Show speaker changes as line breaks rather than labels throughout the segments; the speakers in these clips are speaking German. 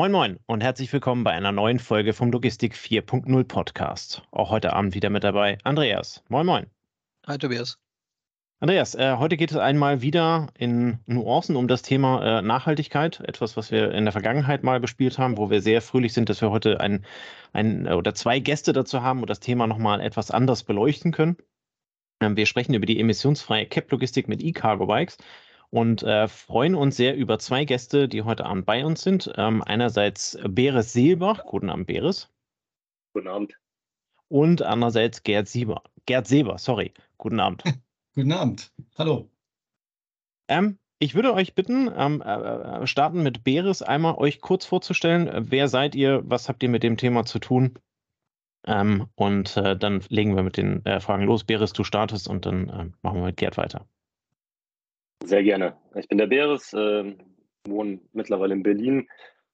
Moin Moin und herzlich willkommen bei einer neuen Folge vom Logistik 4.0 Podcast. Auch heute Abend wieder mit dabei Andreas. Moin Moin.
Hi Tobias.
Andreas, äh, heute geht es einmal wieder in Nuancen um das Thema äh, Nachhaltigkeit, etwas, was wir in der Vergangenheit mal bespielt haben, wo wir sehr fröhlich sind, dass wir heute ein, ein oder zwei Gäste dazu haben und das Thema nochmal etwas anders beleuchten können. Ähm, wir sprechen über die emissionsfreie Cap-Logistik mit E-Cargo-Bikes und äh, freuen uns sehr über zwei Gäste, die heute Abend bei uns sind. Ähm, einerseits Beres Seelbach. Guten Abend, Beres.
Guten Abend.
Und andererseits Gerd Sieber. Gerd Seber, sorry. Guten Abend.
Guten Abend. Hallo.
Ähm, ich würde euch bitten, ähm, äh, starten mit Beres, einmal euch kurz vorzustellen. Wer seid ihr? Was habt ihr mit dem Thema zu tun? Ähm, und äh, dann legen wir mit den äh, Fragen los. Beres, du startest und dann äh, machen wir mit Gerd weiter.
Sehr gerne. Ich bin der Beres, äh, wohne mittlerweile in Berlin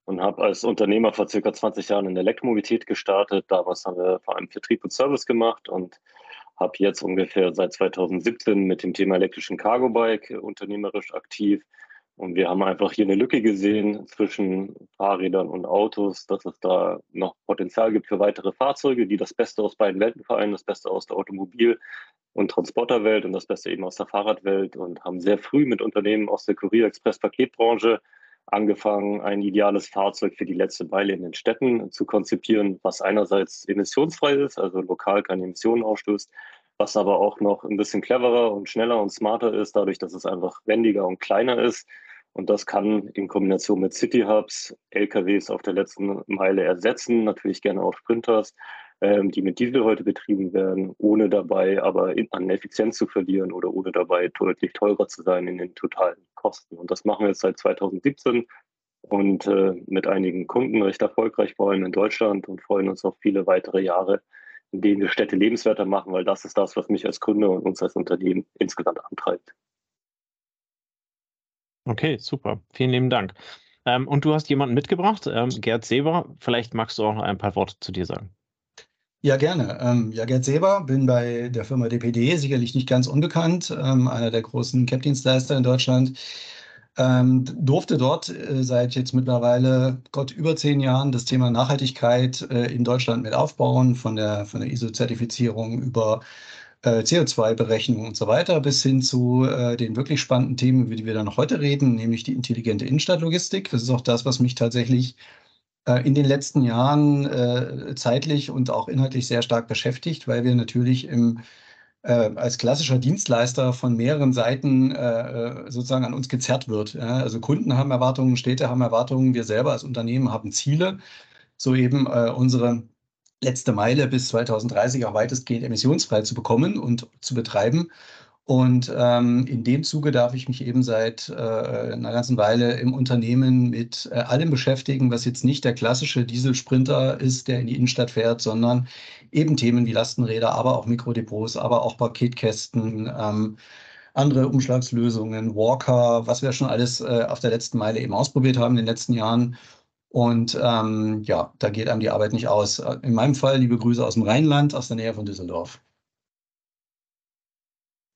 und habe als Unternehmer vor circa 20 Jahren in der Elektromobilität gestartet. Damals haben wir vor allem Vertrieb und Service gemacht und habe jetzt ungefähr seit 2017 mit dem Thema elektrischen Cargo-Bike unternehmerisch aktiv. Und wir haben einfach hier eine Lücke gesehen zwischen Fahrrädern und Autos, dass es da noch Potenzial gibt für weitere Fahrzeuge, die das Beste aus beiden Welten vereinen, das Beste aus der Automobil- und Transporterwelt und das Beste eben aus der Fahrradwelt und haben sehr früh mit Unternehmen aus der Kurier-Express-Paketbranche angefangen, ein ideales Fahrzeug für die letzte Weile in den Städten zu konzipieren, was einerseits emissionsfrei ist, also lokal keine Emissionen ausstößt, was aber auch noch ein bisschen cleverer und schneller und smarter ist, dadurch, dass es einfach wendiger und kleiner ist. Und das kann in Kombination mit City Hubs LKWs auf der letzten Meile ersetzen, natürlich gerne auch Sprinters, ähm, die mit Diesel heute betrieben werden, ohne dabei aber an Effizienz zu verlieren oder ohne dabei deutlich teurer zu sein in den totalen Kosten. Und das machen wir jetzt seit 2017 und äh, mit einigen Kunden recht erfolgreich, vor allem in Deutschland und freuen uns auf viele weitere Jahre, in denen wir Städte lebenswerter machen, weil das ist das, was mich als Gründer und uns als Unternehmen insgesamt antreibt.
Okay, super. Vielen lieben Dank. Ähm, und du hast jemanden mitgebracht, ähm, Gerd Seber. Vielleicht magst du auch noch ein paar Worte zu dir sagen.
Ja, gerne. Ähm, ja, Gerd Seber, bin bei der Firma DPD, sicherlich nicht ganz unbekannt, ähm, einer der großen Cap-Dienstleister in Deutschland. Ähm, durfte dort äh, seit jetzt mittlerweile Gott über zehn Jahren das Thema Nachhaltigkeit äh, in Deutschland mit aufbauen, von der, von der ISO-Zertifizierung über äh, CO2-Berechnung und so weiter, bis hin zu äh, den wirklich spannenden Themen, über die wir dann noch heute reden, nämlich die intelligente Innenstadtlogistik. Das ist auch das, was mich tatsächlich äh, in den letzten Jahren äh, zeitlich und auch inhaltlich sehr stark beschäftigt, weil wir natürlich im, als klassischer Dienstleister von mehreren Seiten äh, sozusagen an uns gezerrt wird. Ja? Also Kunden haben Erwartungen, Städte haben Erwartungen, wir selber als Unternehmen haben Ziele, so eben äh, unsere letzte Meile bis 2030 auch weitestgehend emissionsfrei zu bekommen und zu betreiben. Und ähm, in dem Zuge darf ich mich eben seit äh, einer ganzen Weile im Unternehmen mit äh, allem beschäftigen, was jetzt nicht der klassische Dieselsprinter ist, der in die Innenstadt fährt, sondern eben Themen wie Lastenräder, aber auch Mikrodepots, aber auch Paketkästen, ähm, andere Umschlagslösungen, Walker, was wir schon alles äh, auf der letzten Meile eben ausprobiert haben in den letzten Jahren. Und ähm, ja, da geht einem die Arbeit nicht aus. In meinem Fall liebe Grüße aus dem Rheinland, aus der Nähe von Düsseldorf.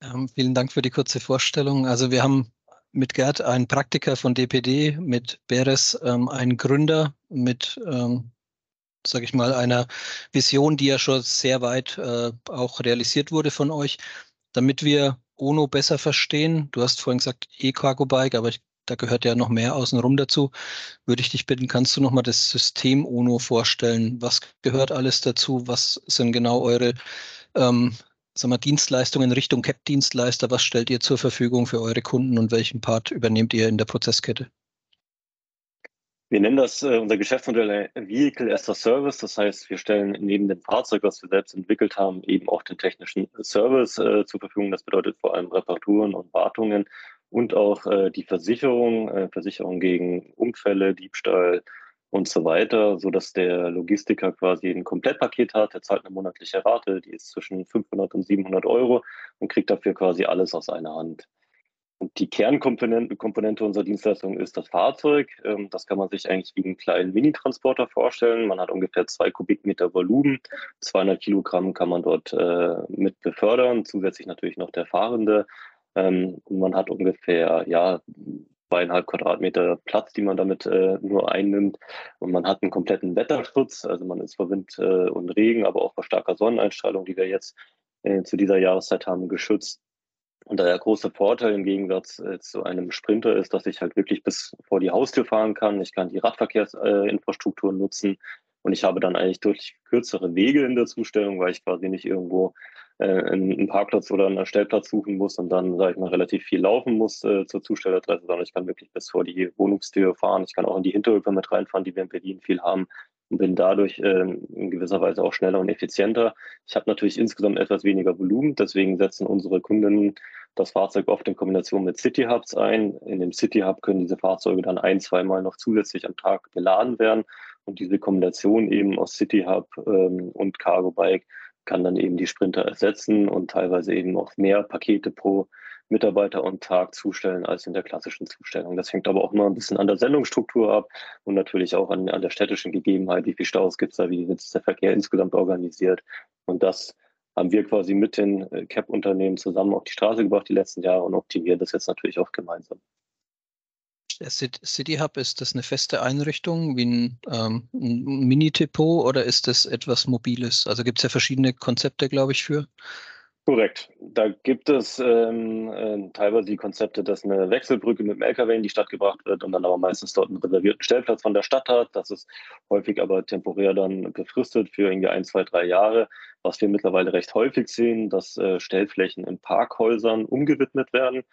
Ähm, vielen Dank für die kurze Vorstellung. Also wir haben mit Gerd einen Praktiker von DPD, mit Beres ähm, einen Gründer, mit, ähm, sage ich mal, einer Vision, die ja schon sehr weit äh, auch realisiert wurde von euch, damit wir ONO besser verstehen. Du hast vorhin gesagt E-Cargo-Bike, aber ich, da gehört ja noch mehr außenrum dazu. Würde ich dich bitten, kannst du nochmal das System ONO vorstellen? Was gehört alles dazu? Was sind genau eure ähm, sagen wir, Dienstleistungen Richtung CAP-Dienstleister? Was stellt ihr zur Verfügung für eure Kunden und welchen Part übernehmt ihr in der Prozesskette?
Wir nennen das äh, unser Geschäftsmodell Vehicle as a Service. Das heißt, wir stellen neben dem Fahrzeug, was wir selbst entwickelt haben, eben auch den technischen Service äh, zur Verfügung. Das bedeutet vor allem Reparaturen und Wartungen und auch äh, die Versicherung, äh, Versicherung gegen Unfälle, Diebstahl, und so weiter, so dass der Logistiker quasi ein Komplettpaket hat. Er zahlt eine monatliche Rate, die ist zwischen 500 und 700 Euro und kriegt dafür quasi alles aus einer Hand. Und die Kernkomponente Komponente unserer Dienstleistung ist das Fahrzeug. Ähm, das kann man sich eigentlich wie einen kleinen Mini-Transporter vorstellen. Man hat ungefähr zwei Kubikmeter Volumen. 200 Kilogramm kann man dort äh, mit befördern. Zusätzlich natürlich noch der Fahrende. Ähm, man hat ungefähr ja, zweieinhalb Quadratmeter Platz, die man damit äh, nur einnimmt. Und man hat einen kompletten Wetterschutz, also man ist vor Wind äh, und Regen, aber auch vor starker Sonneneinstrahlung, die wir jetzt äh, zu dieser Jahreszeit haben, geschützt. Und der große Vorteil im Gegensatz äh, zu einem Sprinter ist, dass ich halt wirklich bis vor die Haustür fahren kann. Ich kann die Radverkehrsinfrastruktur nutzen und ich habe dann eigentlich deutlich kürzere Wege in der Zustellung, weil ich quasi nicht irgendwo äh, einen Parkplatz oder einen Stellplatz suchen muss und dann, sage ich mal, relativ viel laufen muss äh, zur Zustelladresse, sondern ich kann wirklich bis vor die Wohnungstür fahren. Ich kann auch in die Hinterhöfe mit reinfahren, die wir in Berlin viel haben und bin dadurch äh, in gewisser Weise auch schneller und effizienter. Ich habe natürlich insgesamt etwas weniger Volumen, deswegen setzen unsere Kunden das Fahrzeug oft in Kombination mit City Hubs ein. In dem City Hub können diese Fahrzeuge dann ein, zweimal noch zusätzlich am Tag beladen werden. Und diese Kombination eben aus City Hub ähm, und Cargo Bike kann dann eben die Sprinter ersetzen und teilweise eben auch mehr Pakete pro Mitarbeiter und Tag zustellen als in der klassischen Zustellung. Das hängt aber auch immer ein bisschen an der Sendungsstruktur ab und natürlich auch an, an der städtischen Gegebenheit, wie viele Staus gibt es da, wie ist der Verkehr insgesamt organisiert. Und das haben wir quasi mit den äh, CAP-Unternehmen zusammen auf die Straße gebracht die letzten Jahre und optimieren das jetzt natürlich auch gemeinsam.
City Hub, ist das eine feste Einrichtung wie ein, ähm, ein Mini-Depot oder ist das etwas Mobiles? Also gibt es ja verschiedene Konzepte, glaube ich, für.
Korrekt. Da gibt es ähm, äh, teilweise die Konzepte, dass eine Wechselbrücke mit dem LKW in die Stadt gebracht wird und dann aber meistens dort einen reservierten Stellplatz von der Stadt hat. Das ist häufig aber temporär dann befristet für irgendwie ein, zwei, drei Jahre. Was wir mittlerweile recht häufig sehen, dass äh, Stellflächen in Parkhäusern umgewidmet werden.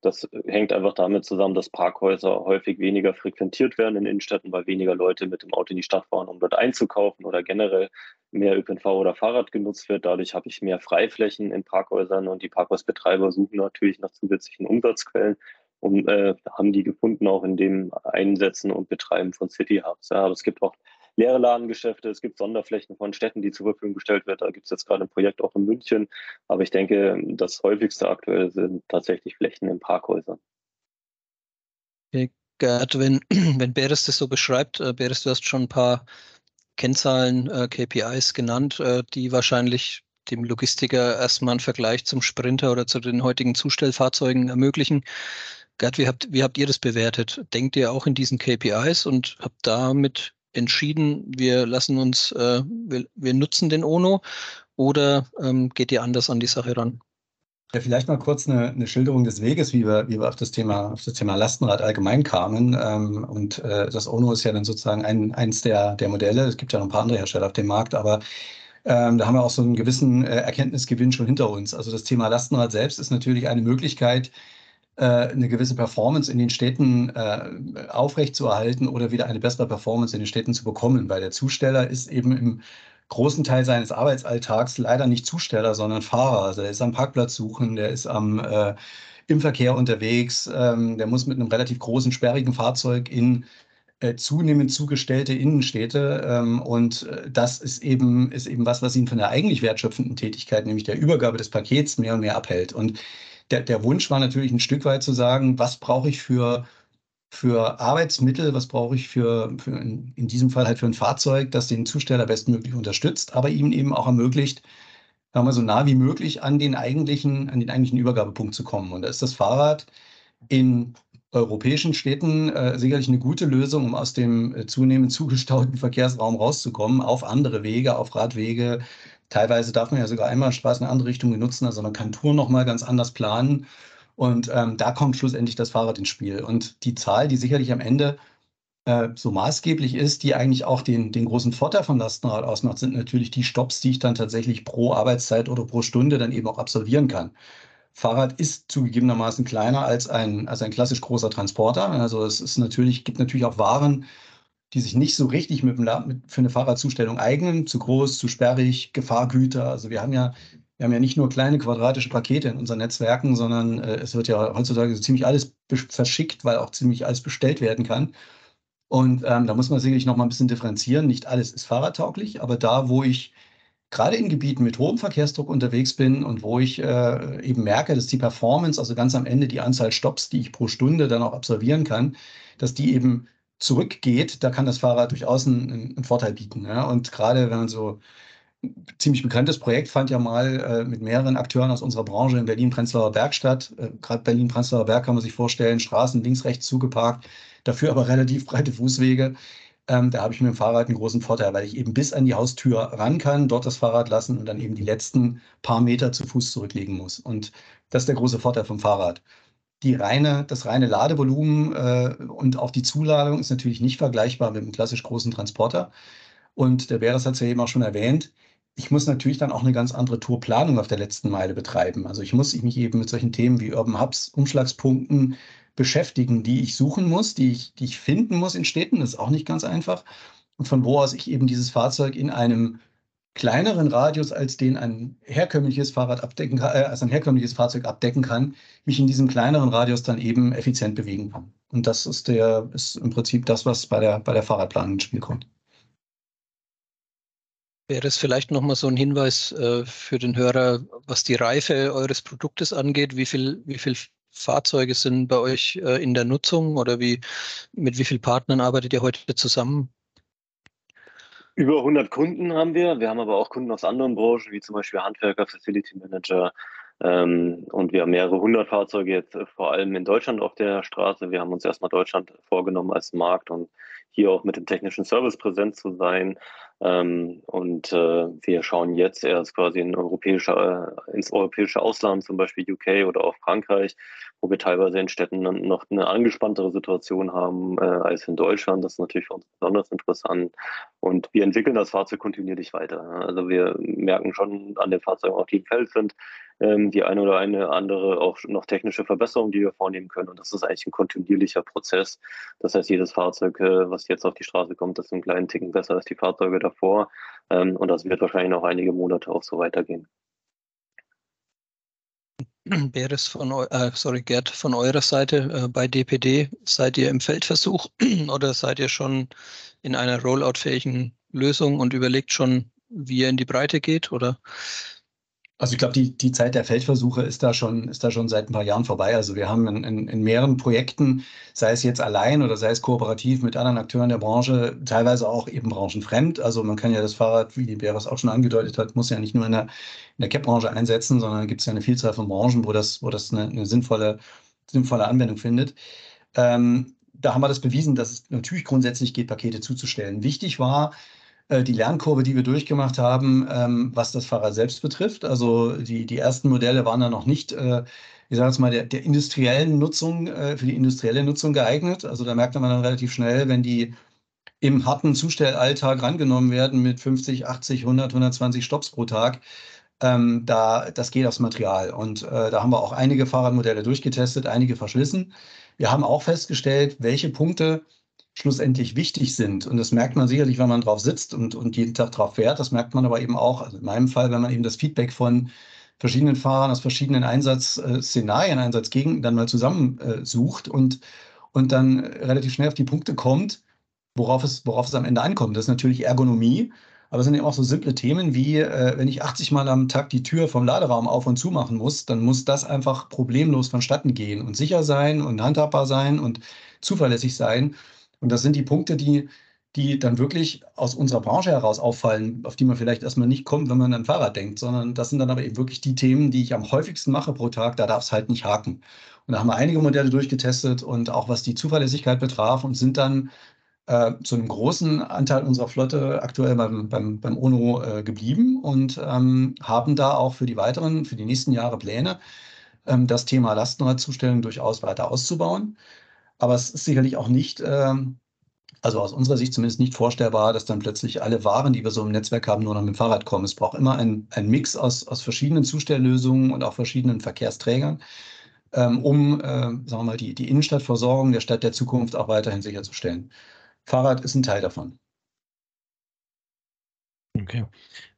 Das hängt einfach damit zusammen, dass Parkhäuser häufig weniger frequentiert werden in Innenstädten, weil weniger Leute mit dem Auto in die Stadt fahren, um dort einzukaufen oder generell mehr ÖPNV oder Fahrrad genutzt wird. Dadurch habe ich mehr Freiflächen in Parkhäusern und die Parkhausbetreiber suchen natürlich nach zusätzlichen Umsatzquellen und äh, haben die gefunden auch in dem Einsetzen und Betreiben von City Hubs. Ja, aber es gibt auch leere Ladengeschäfte, es gibt Sonderflächen von Städten, die zur Verfügung gestellt werden. Da gibt es jetzt gerade ein Projekt auch in München. Aber ich denke, das häufigste aktuell sind tatsächlich Flächen in Parkhäusern.
Okay, Gerd, wenn, wenn Beres das so beschreibt, äh, Beres, du hast schon ein paar Kennzahlen, äh, KPIs genannt, äh, die wahrscheinlich dem Logistiker erstmal einen Vergleich zum Sprinter oder zu den heutigen Zustellfahrzeugen ermöglichen. Gerd, wie habt, wie habt ihr das bewertet? Denkt ihr auch in diesen KPIs und habt damit entschieden, wir lassen uns, äh, wir, wir, nutzen den ONO oder ähm, geht ihr anders an die Sache ran?
Ja, vielleicht mal kurz eine, eine, Schilderung des Weges, wie wir, wie wir auf das Thema, auf das Thema Lastenrad allgemein kamen. Ähm, und äh, das ONO ist ja dann sozusagen ein, eins der, der Modelle. Es gibt ja noch ein paar andere Hersteller auf dem Markt, aber ähm, da haben wir auch so einen gewissen äh, Erkenntnisgewinn schon hinter uns. Also das Thema Lastenrad selbst ist natürlich eine Möglichkeit, eine gewisse Performance in den Städten äh, aufrechtzuerhalten oder wieder eine bessere Performance in den Städten zu bekommen, weil der Zusteller ist eben im großen Teil seines Arbeitsalltags leider nicht Zusteller, sondern Fahrer. Also der ist am Parkplatz suchen, der ist am, äh, im Verkehr unterwegs, ähm, der muss mit einem relativ großen, sperrigen Fahrzeug in äh, zunehmend zugestellte Innenstädte. Ähm, und äh, das ist eben, ist eben was, was ihn von der eigentlich wertschöpfenden Tätigkeit, nämlich der Übergabe des Pakets, mehr und mehr abhält. Und der, der Wunsch war natürlich ein Stück weit zu sagen, was brauche ich für, für Arbeitsmittel, was brauche ich für, für in, in, diesem Fall halt für ein Fahrzeug, das den Zusteller bestmöglich unterstützt, aber ihm eben auch ermöglicht, sagen wir so nah wie möglich an den eigentlichen, an den eigentlichen Übergabepunkt zu kommen. Und da ist das Fahrrad in europäischen Städten äh, sicherlich eine gute Lösung, um aus dem äh, zunehmend zugestauten Verkehrsraum rauszukommen, auf andere Wege, auf Radwege, Teilweise darf man ja sogar Einbahnstraßen in andere Richtungen nutzen, also man kann Touren nochmal ganz anders planen. Und ähm, da kommt schlussendlich das Fahrrad ins Spiel. Und die Zahl, die sicherlich am Ende äh, so maßgeblich ist, die eigentlich auch den, den großen Vorteil von Lastenrad ausmacht, sind natürlich die Stops, die ich dann tatsächlich pro Arbeitszeit oder pro Stunde dann eben auch absolvieren kann. Fahrrad ist zugegebenermaßen kleiner als ein, als ein klassisch großer Transporter. Also es ist natürlich, gibt natürlich auch Waren, die sich nicht so richtig mit, mit, für eine Fahrradzustellung eignen, zu groß, zu sperrig, Gefahrgüter. Also wir haben ja, wir haben ja nicht nur kleine quadratische Pakete in unseren Netzwerken, sondern äh, es wird ja heutzutage so ziemlich alles verschickt, weil auch ziemlich alles bestellt werden kann. Und ähm, da muss man sicherlich noch mal ein bisschen differenzieren. Nicht alles ist fahrradtauglich, aber da, wo ich gerade in Gebieten mit hohem Verkehrsdruck unterwegs bin und wo ich äh, eben merke, dass die Performance, also ganz am Ende die Anzahl Stops, die ich pro Stunde dann auch absolvieren kann, dass die eben zurückgeht, da kann das Fahrrad durchaus einen, einen Vorteil bieten. Ja? Und gerade wenn man so ziemlich bekanntes Projekt fand ja mal äh, mit mehreren Akteuren aus unserer Branche in Berlin-Prenzlauer Berg statt. Äh, Gerade Berlin-Prenzlauer Berg kann man sich vorstellen, Straßen links, rechts zugeparkt, dafür aber relativ breite Fußwege. Ähm, da habe ich mit dem Fahrrad einen großen Vorteil, weil ich eben bis an die Haustür ran kann, dort das Fahrrad lassen und dann eben die letzten paar Meter zu Fuß zurücklegen muss. Und das ist der große Vorteil vom Fahrrad. Die reine, das reine Ladevolumen äh, und auch die Zuladung ist natürlich nicht vergleichbar mit einem klassisch großen Transporter. Und der Beres hat es ja eben auch schon erwähnt, ich muss natürlich dann auch eine ganz andere Tourplanung auf der letzten Meile betreiben. Also ich muss mich eben mit solchen Themen wie Urban Hubs, Umschlagspunkten beschäftigen, die ich suchen muss, die ich, die ich finden muss in Städten. Das ist auch nicht ganz einfach. Und von wo aus ich eben dieses Fahrzeug in einem kleineren Radius, als den ein herkömmliches Fahrrad abdecken kann, äh, als ein herkömmliches Fahrzeug abdecken kann, mich in diesem kleineren Radius dann eben effizient bewegen kann. Und das ist der, ist im Prinzip das, was bei der, bei der Fahrradplanung ins Spiel kommt.
Wäre es vielleicht nochmal so ein Hinweis äh, für den Hörer, was die Reife eures Produktes angeht? Wie viel, wie viel Fahrzeuge sind bei euch äh, in der Nutzung oder wie, mit wie vielen Partnern arbeitet ihr heute zusammen?
Über 100 Kunden haben wir. Wir haben aber auch Kunden aus anderen Branchen, wie zum Beispiel Handwerker, Facility Manager. Ähm, und wir haben mehrere hundert Fahrzeuge jetzt äh, vor allem in Deutschland auf der Straße. Wir haben uns erstmal Deutschland vorgenommen als Markt und hier auch mit dem technischen Service präsent zu sein. Ähm, und äh, wir schauen jetzt erst quasi in europäische, äh, ins europäische Ausland, zum Beispiel UK oder auch Frankreich, wo wir teilweise in Städten noch eine angespanntere Situation haben äh, als in Deutschland. Das ist natürlich für uns besonders interessant. Und wir entwickeln das Fahrzeug kontinuierlich weiter. Also wir merken schon an den Fahrzeugen, auch die im Feld sind, ähm, die eine oder eine andere auch noch technische Verbesserungen, die wir vornehmen können. Und das ist eigentlich ein kontinuierlicher Prozess. Das heißt, jedes Fahrzeug, äh, was jetzt auf die Straße kommt, ist einen kleinen Ticken besser als die Fahrzeuge davor. Ähm, und das wird wahrscheinlich noch einige Monate auch so weitergehen.
Beres von, äh, sorry, Gerd, von eurer Seite äh, bei DPD, seid ihr im Feldversuch oder seid ihr schon in einer rolloutfähigen Lösung und überlegt schon, wie ihr in die Breite geht? Oder
also ich glaube, die, die Zeit der Feldversuche ist da schon, ist da schon seit ein paar Jahren vorbei. Also wir haben in, in, in mehreren Projekten, sei es jetzt allein oder sei es kooperativ mit anderen Akteuren der Branche, teilweise auch eben branchenfremd. Also man kann ja das Fahrrad, wie die Beres auch schon angedeutet hat, muss ja nicht nur in der, in der CAP-Branche einsetzen, sondern gibt es ja eine Vielzahl von Branchen, wo das, wo das eine, eine sinnvolle, sinnvolle Anwendung findet. Ähm, da haben wir das bewiesen, dass es natürlich grundsätzlich geht, Pakete zuzustellen. Wichtig war, die Lernkurve, die wir durchgemacht haben, ähm, was das Fahrrad selbst betrifft. Also die, die ersten Modelle waren da noch nicht, äh, ich sage jetzt mal, der, der industriellen Nutzung, äh, für die industrielle Nutzung geeignet. Also da merkt man dann relativ schnell, wenn die im harten Zustellalltag rangenommen werden mit 50, 80, 100, 120 Stops pro Tag, ähm, da, das geht aufs Material. Und äh, da haben wir auch einige Fahrradmodelle durchgetestet, einige verschlissen. Wir haben auch festgestellt, welche Punkte schlussendlich wichtig sind. Und das merkt man sicherlich, wenn man drauf sitzt und, und jeden Tag drauf fährt. Das merkt man aber eben auch, also in meinem Fall, wenn man eben das Feedback von verschiedenen Fahrern aus verschiedenen Einsatzszenarien, Einsatzgegenden dann mal zusammensucht äh, und, und dann relativ schnell auf die Punkte kommt, worauf es, worauf es am Ende ankommt. Das ist natürlich Ergonomie, aber es sind eben auch so simple Themen wie, äh, wenn ich 80 Mal am Tag die Tür vom Laderaum auf und zu machen muss, dann muss das einfach problemlos vonstatten gehen und sicher sein und handhabbar sein und zuverlässig sein. Und das sind die Punkte, die, die dann wirklich aus unserer Branche heraus auffallen, auf die man vielleicht erstmal nicht kommt, wenn man an Fahrrad denkt, sondern das sind dann aber eben wirklich die Themen, die ich am häufigsten mache pro Tag, da darf es halt nicht haken. Und da haben wir einige Modelle durchgetestet und auch was die Zuverlässigkeit betraf und sind dann äh, zu einem großen Anteil unserer Flotte aktuell beim, beim, beim ONO äh, geblieben und ähm, haben da auch für die weiteren, für die nächsten Jahre Pläne, ähm, das Thema Lastenradzustellung durchaus weiter auszubauen. Aber es ist sicherlich auch nicht, ähm, also aus unserer Sicht zumindest nicht vorstellbar, dass dann plötzlich alle Waren, die wir so im Netzwerk haben, nur noch mit dem Fahrrad kommen. Es braucht immer ein, Mix aus, aus verschiedenen Zustelllösungen und auch verschiedenen Verkehrsträgern, ähm, um, äh, sagen wir mal, die, die Innenstadtversorgung der Stadt der Zukunft auch weiterhin sicherzustellen. Fahrrad ist ein Teil davon.
Okay.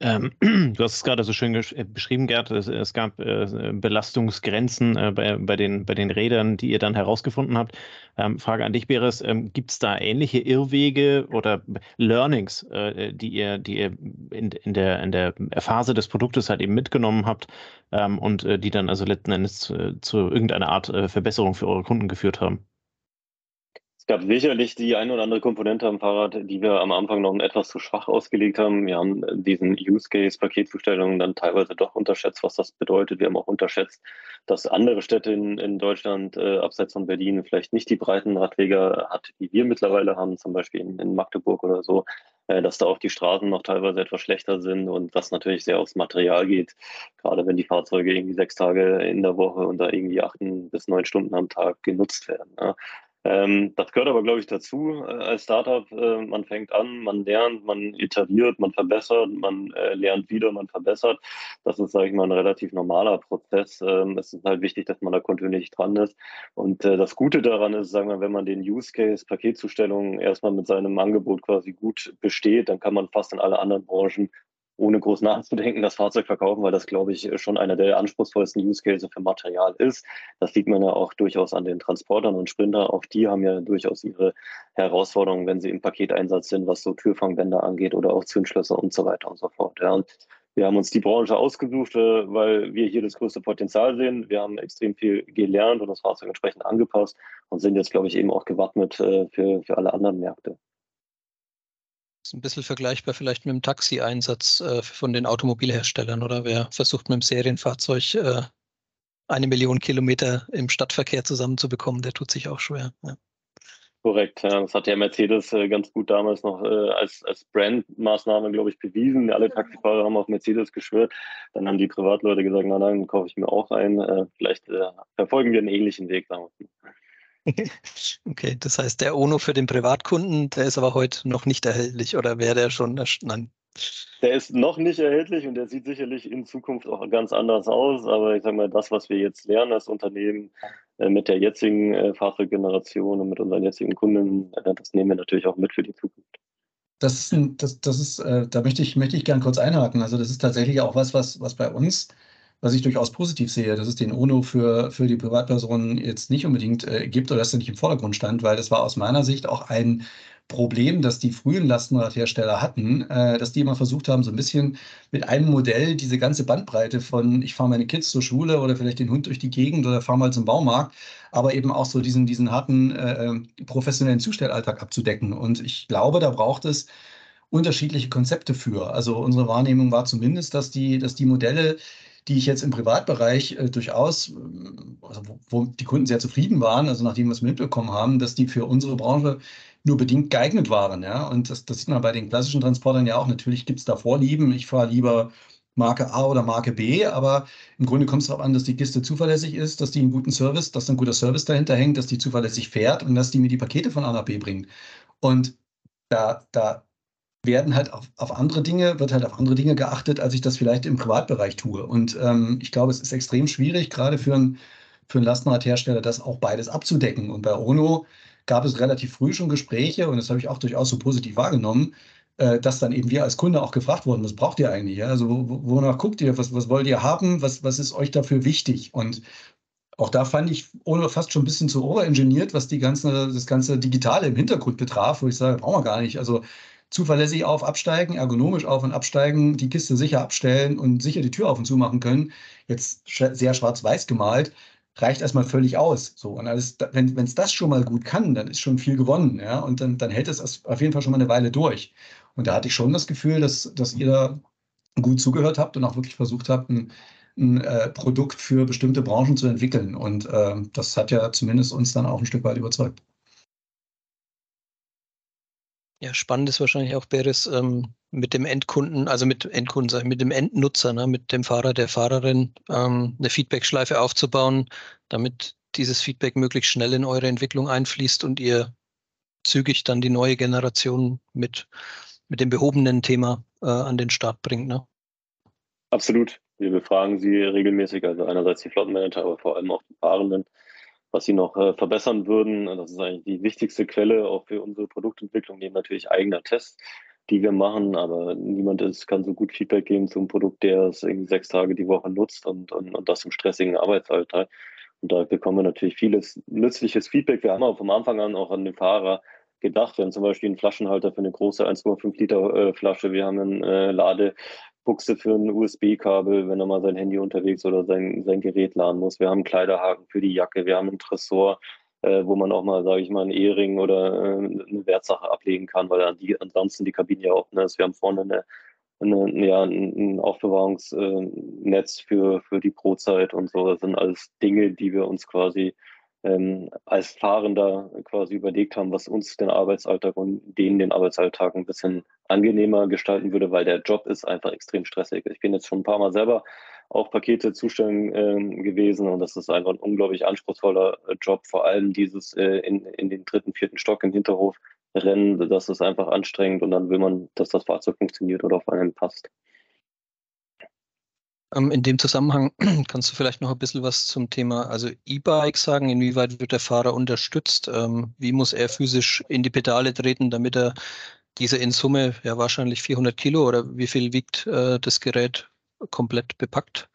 Ähm, du hast es gerade so schön äh, beschrieben, Gerd. Es, es gab äh, Belastungsgrenzen äh, bei, bei, den, bei den Rädern, die ihr dann herausgefunden habt. Ähm, Frage an dich, Beres. Ähm, Gibt es da ähnliche Irrwege oder Learnings, äh, die ihr, die ihr in, in, der, in der Phase des Produktes halt eben mitgenommen habt ähm, und äh, die dann also letzten Endes zu, zu irgendeiner Art äh, Verbesserung für eure Kunden geführt haben?
Es gab sicherlich die eine oder andere Komponente am Fahrrad, die wir am Anfang noch etwas zu schwach ausgelegt haben. Wir haben diesen Use Case Paketzustellungen dann teilweise doch unterschätzt, was das bedeutet. Wir haben auch unterschätzt, dass andere Städte in, in Deutschland äh, abseits von Berlin vielleicht nicht die breiten Radwege hat, die wir mittlerweile haben, zum Beispiel in, in Magdeburg oder so, äh, dass da auch die Straßen noch teilweise etwas schlechter sind und das natürlich sehr aufs Material geht, gerade wenn die Fahrzeuge irgendwie sechs Tage in der Woche und da irgendwie acht bis neun Stunden am Tag genutzt werden. Ja. Ähm, das gehört aber, glaube ich, dazu äh, als Startup. Äh, man fängt an, man lernt, man iteriert, man verbessert, man äh, lernt wieder, man verbessert. Das ist, sage ich mal, ein relativ normaler Prozess. Ähm, es ist halt wichtig, dass man da kontinuierlich dran ist. Und äh, das Gute daran ist, sagen wir, wenn man den Use Case Paketzustellung erstmal mit seinem Angebot quasi gut besteht, dann kann man fast in alle anderen Branchen ohne groß nachzudenken das Fahrzeug verkaufen, weil das, glaube ich, schon einer der anspruchsvollsten Use Cases für Material ist. Das sieht man ja auch durchaus an den Transportern und Sprinter. Auch die haben ja durchaus ihre Herausforderungen, wenn sie im Paketeinsatz sind, was so Türfangbänder angeht oder auch Zündschlösser und so weiter und so fort. Ja. Und wir haben uns die Branche ausgesucht, äh, weil wir hier das größte Potenzial sehen. Wir haben extrem viel gelernt und das Fahrzeug entsprechend angepasst und sind jetzt, glaube ich, eben auch gewappnet äh, für, für alle anderen Märkte
ist ein bisschen vergleichbar vielleicht mit dem Taxi-Einsatz äh, von den Automobilherstellern, oder? Wer versucht mit dem Serienfahrzeug äh, eine Million Kilometer im Stadtverkehr zusammenzubekommen, der tut sich auch schwer. Ja.
Korrekt, ja. das hat ja Mercedes äh, ganz gut damals noch äh, als, als Brandmaßnahme, glaube ich, bewiesen. Alle Taxifahrer haben auf Mercedes geschwört. Dann haben die Privatleute gesagt, na dann kaufe ich mir auch ein. Äh, vielleicht äh, verfolgen wir einen ähnlichen Weg, mal.
Okay, das heißt, der ONO für den Privatkunden, der ist aber heute noch nicht erhältlich oder wäre der schon? Nein.
Der ist noch nicht erhältlich und der sieht sicherlich in Zukunft auch ganz anders aus. Aber ich sage mal, das, was wir jetzt lernen als Unternehmen äh, mit der jetzigen äh, Fahrzeuggeneration und mit unseren jetzigen Kunden, äh, das nehmen wir natürlich auch mit für die Zukunft.
Das ist, ein, das, das ist äh, da möchte ich, möchte ich gern kurz einhaken. Also das ist tatsächlich auch was, was, was bei uns was ich durchaus positiv sehe, dass es den UNO für, für die Privatpersonen jetzt nicht unbedingt äh, gibt oder dass er nicht im Vordergrund stand, weil das war aus meiner Sicht auch ein Problem, das die frühen Lastenradhersteller hatten, äh, dass die immer versucht haben, so ein bisschen mit einem Modell diese ganze Bandbreite von ich fahre meine Kids zur Schule oder vielleicht den Hund durch die Gegend oder fahre mal zum Baumarkt, aber eben auch so diesen, diesen harten äh, äh professionellen Zustellalltag abzudecken. Und ich glaube, da braucht es unterschiedliche Konzepte für. Also unsere Wahrnehmung war zumindest, dass die, dass die Modelle, die ich jetzt im Privatbereich äh, durchaus, äh, also wo, wo, die Kunden sehr zufrieden waren, also nachdem wir es mitbekommen haben, dass die für unsere Branche nur bedingt geeignet waren. Ja? Und das, das sieht man bei den klassischen Transportern ja auch. Natürlich gibt es da Vorlieben. Ich fahre lieber Marke A oder Marke B, aber im Grunde kommt es darauf an, dass die Kiste zuverlässig ist, dass die einen guten Service, dass ein guter Service dahinter hängt, dass die zuverlässig fährt und dass die mir die Pakete von A nach B bringt. Und da, da werden halt auf, auf, andere Dinge, wird halt auf andere Dinge geachtet, als ich das vielleicht im Privatbereich tue. Und ähm, ich glaube, es ist extrem schwierig, gerade für einen, für einen Lastenradhersteller, das auch beides abzudecken. Und bei ONO gab es relativ früh schon Gespräche, und das habe ich auch durchaus so positiv wahrgenommen, äh, dass dann eben wir als Kunde auch gefragt wurden, was braucht ihr eigentlich? Ja? Also wo, wonach guckt ihr? Was, was wollt ihr haben? Was, was ist euch dafür wichtig? Und auch da fand ich ohne fast schon ein bisschen zu overengineert, was die ganze, das ganze Digitale im Hintergrund betraf, wo ich sage, brauchen wir gar nicht. Also zuverlässig auf, absteigen, ergonomisch auf und absteigen, die Kiste sicher abstellen und sicher die Tür auf und zu machen können, jetzt sehr schwarz-weiß gemalt, reicht erstmal völlig aus. So, und alles, wenn es das schon mal gut kann, dann ist schon viel gewonnen. Ja? Und dann, dann hält es auf jeden Fall schon mal eine Weile durch. Und da hatte ich schon das Gefühl, dass, dass ihr da gut zugehört habt und auch wirklich versucht habt, ein, ein äh, Produkt für bestimmte Branchen zu entwickeln. Und äh, das hat ja zumindest uns dann auch ein Stück weit überzeugt.
Ja, spannend ist wahrscheinlich auch, Beres, ähm, mit dem Endkunden, also mit Endkunden, sag ich, mit dem Endnutzer, ne, mit dem Fahrer, der Fahrerin, ähm, eine Feedback-Schleife aufzubauen, damit dieses Feedback möglichst schnell in eure Entwicklung einfließt und ihr zügig dann die neue Generation mit, mit dem behobenen Thema äh, an den Start bringt. Ne?
Absolut. Wir befragen sie regelmäßig, also einerseits die Flottenmanager, aber vor allem auch die Fahrenden was sie noch äh, verbessern würden. Das ist eigentlich die wichtigste Quelle auch für unsere Produktentwicklung, neben natürlich eigener Tests, die wir machen. Aber niemand ist, kann so gut Feedback geben zum Produkt, der es irgendwie sechs Tage die Woche nutzt und, und, und das im stressigen Arbeitsalltag. Und da bekommen wir natürlich vieles nützliches Feedback. Wir haben auch vom Anfang an auch an den Fahrer gedacht. Wir haben zum Beispiel einen Flaschenhalter für eine große 1,5 Liter äh, Flasche. Wir haben einen äh, Lade, Buchse für ein USB-Kabel, wenn er mal sein Handy unterwegs oder sein, sein Gerät laden muss. Wir haben Kleiderhaken für die Jacke, wir haben einen Tresor äh, wo man auch mal, sage ich mal, einen Ehering oder äh, eine Wertsache ablegen kann, weil dann die, ansonsten die Kabine ja ne, also wir haben vorne eine, eine, ja, ein Aufbewahrungsnetz für, für die Prozeit und so. Das sind alles Dinge, die wir uns quasi ähm, als Fahrender quasi überlegt haben, was uns den Arbeitsalltag und denen den Arbeitsalltag ein bisschen angenehmer gestalten würde, weil der Job ist einfach extrem stressig. Ich bin jetzt schon ein paar Mal selber auf Pakete zustellen äh, gewesen und das ist einfach ein unglaublich anspruchsvoller äh, Job, vor allem dieses äh, in, in den dritten, vierten Stock im Hinterhof rennen, das ist einfach anstrengend und dann will man, dass das Fahrzeug funktioniert oder auf einen passt.
Ähm, in dem Zusammenhang kannst du vielleicht noch ein bisschen was zum Thema also E-Bike sagen. Inwieweit wird der Fahrer unterstützt? Ähm, wie muss er physisch in die Pedale treten, damit er diese in Summe ja wahrscheinlich 400 Kilo oder wie viel wiegt äh, das Gerät komplett bepackt?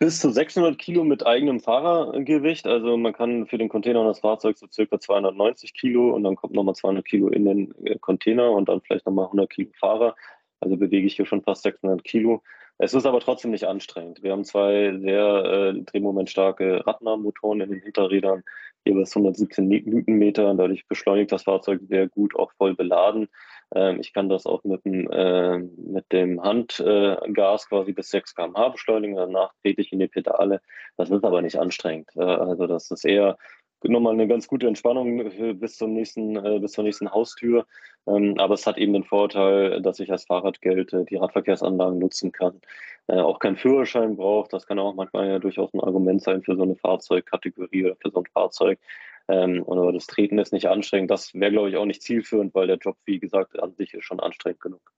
Bis zu 600 Kilo mit eigenem Fahrergewicht. Also man kann für den Container und das Fahrzeug so circa 290 Kilo und dann kommt nochmal 200 Kilo in den äh, Container und dann vielleicht nochmal 100 Kilo Fahrer. Also bewege ich hier schon fast 600 Kilo. Es ist aber trotzdem nicht anstrengend. Wir haben zwei sehr äh, drehmomentstarke Radnahmotoren in den Hinterrädern, jeweils 117 Newtonmeter. Dadurch beschleunigt das Fahrzeug sehr gut, auch voll beladen. Ähm, ich kann das auch mit dem, äh, mit dem Handgas äh, quasi bis 6 km/h beschleunigen. Danach trete ich in die Pedale. Das ist aber nicht anstrengend. Äh, also das ist eher nochmal eine ganz gute Entspannung bis zum nächsten, äh, bis zur nächsten Haustür. Ähm, aber es hat eben den Vorteil, dass ich als Fahrrad gelte, die Radverkehrsanlagen nutzen kann, äh, auch keinen Führerschein braucht. Das kann auch manchmal ja durchaus ein Argument sein für so eine Fahrzeugkategorie oder für so ein Fahrzeug. Ähm, aber das Treten ist nicht anstrengend. Das wäre, glaube ich, auch nicht zielführend, weil der Job, wie gesagt, an sich ist schon anstrengend genug.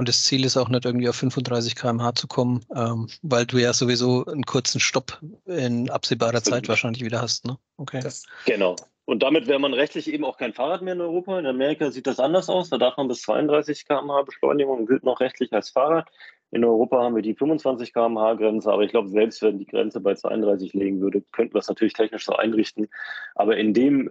Und das Ziel ist auch nicht irgendwie auf 35 km/h zu kommen, ähm, weil du ja sowieso einen kurzen Stopp in absehbarer Zeit wahrscheinlich wieder hast. Ne?
Okay. Das, genau. Und damit wäre man rechtlich eben auch kein Fahrrad mehr in Europa. In Amerika sieht das anders aus. Da darf man bis 32 km/h Beschleunigung und gilt noch rechtlich als Fahrrad. In Europa haben wir die 25 km/h Grenze, aber ich glaube, selbst wenn die Grenze bei 32 liegen würde, könnten wir es natürlich technisch so einrichten. Aber in dem,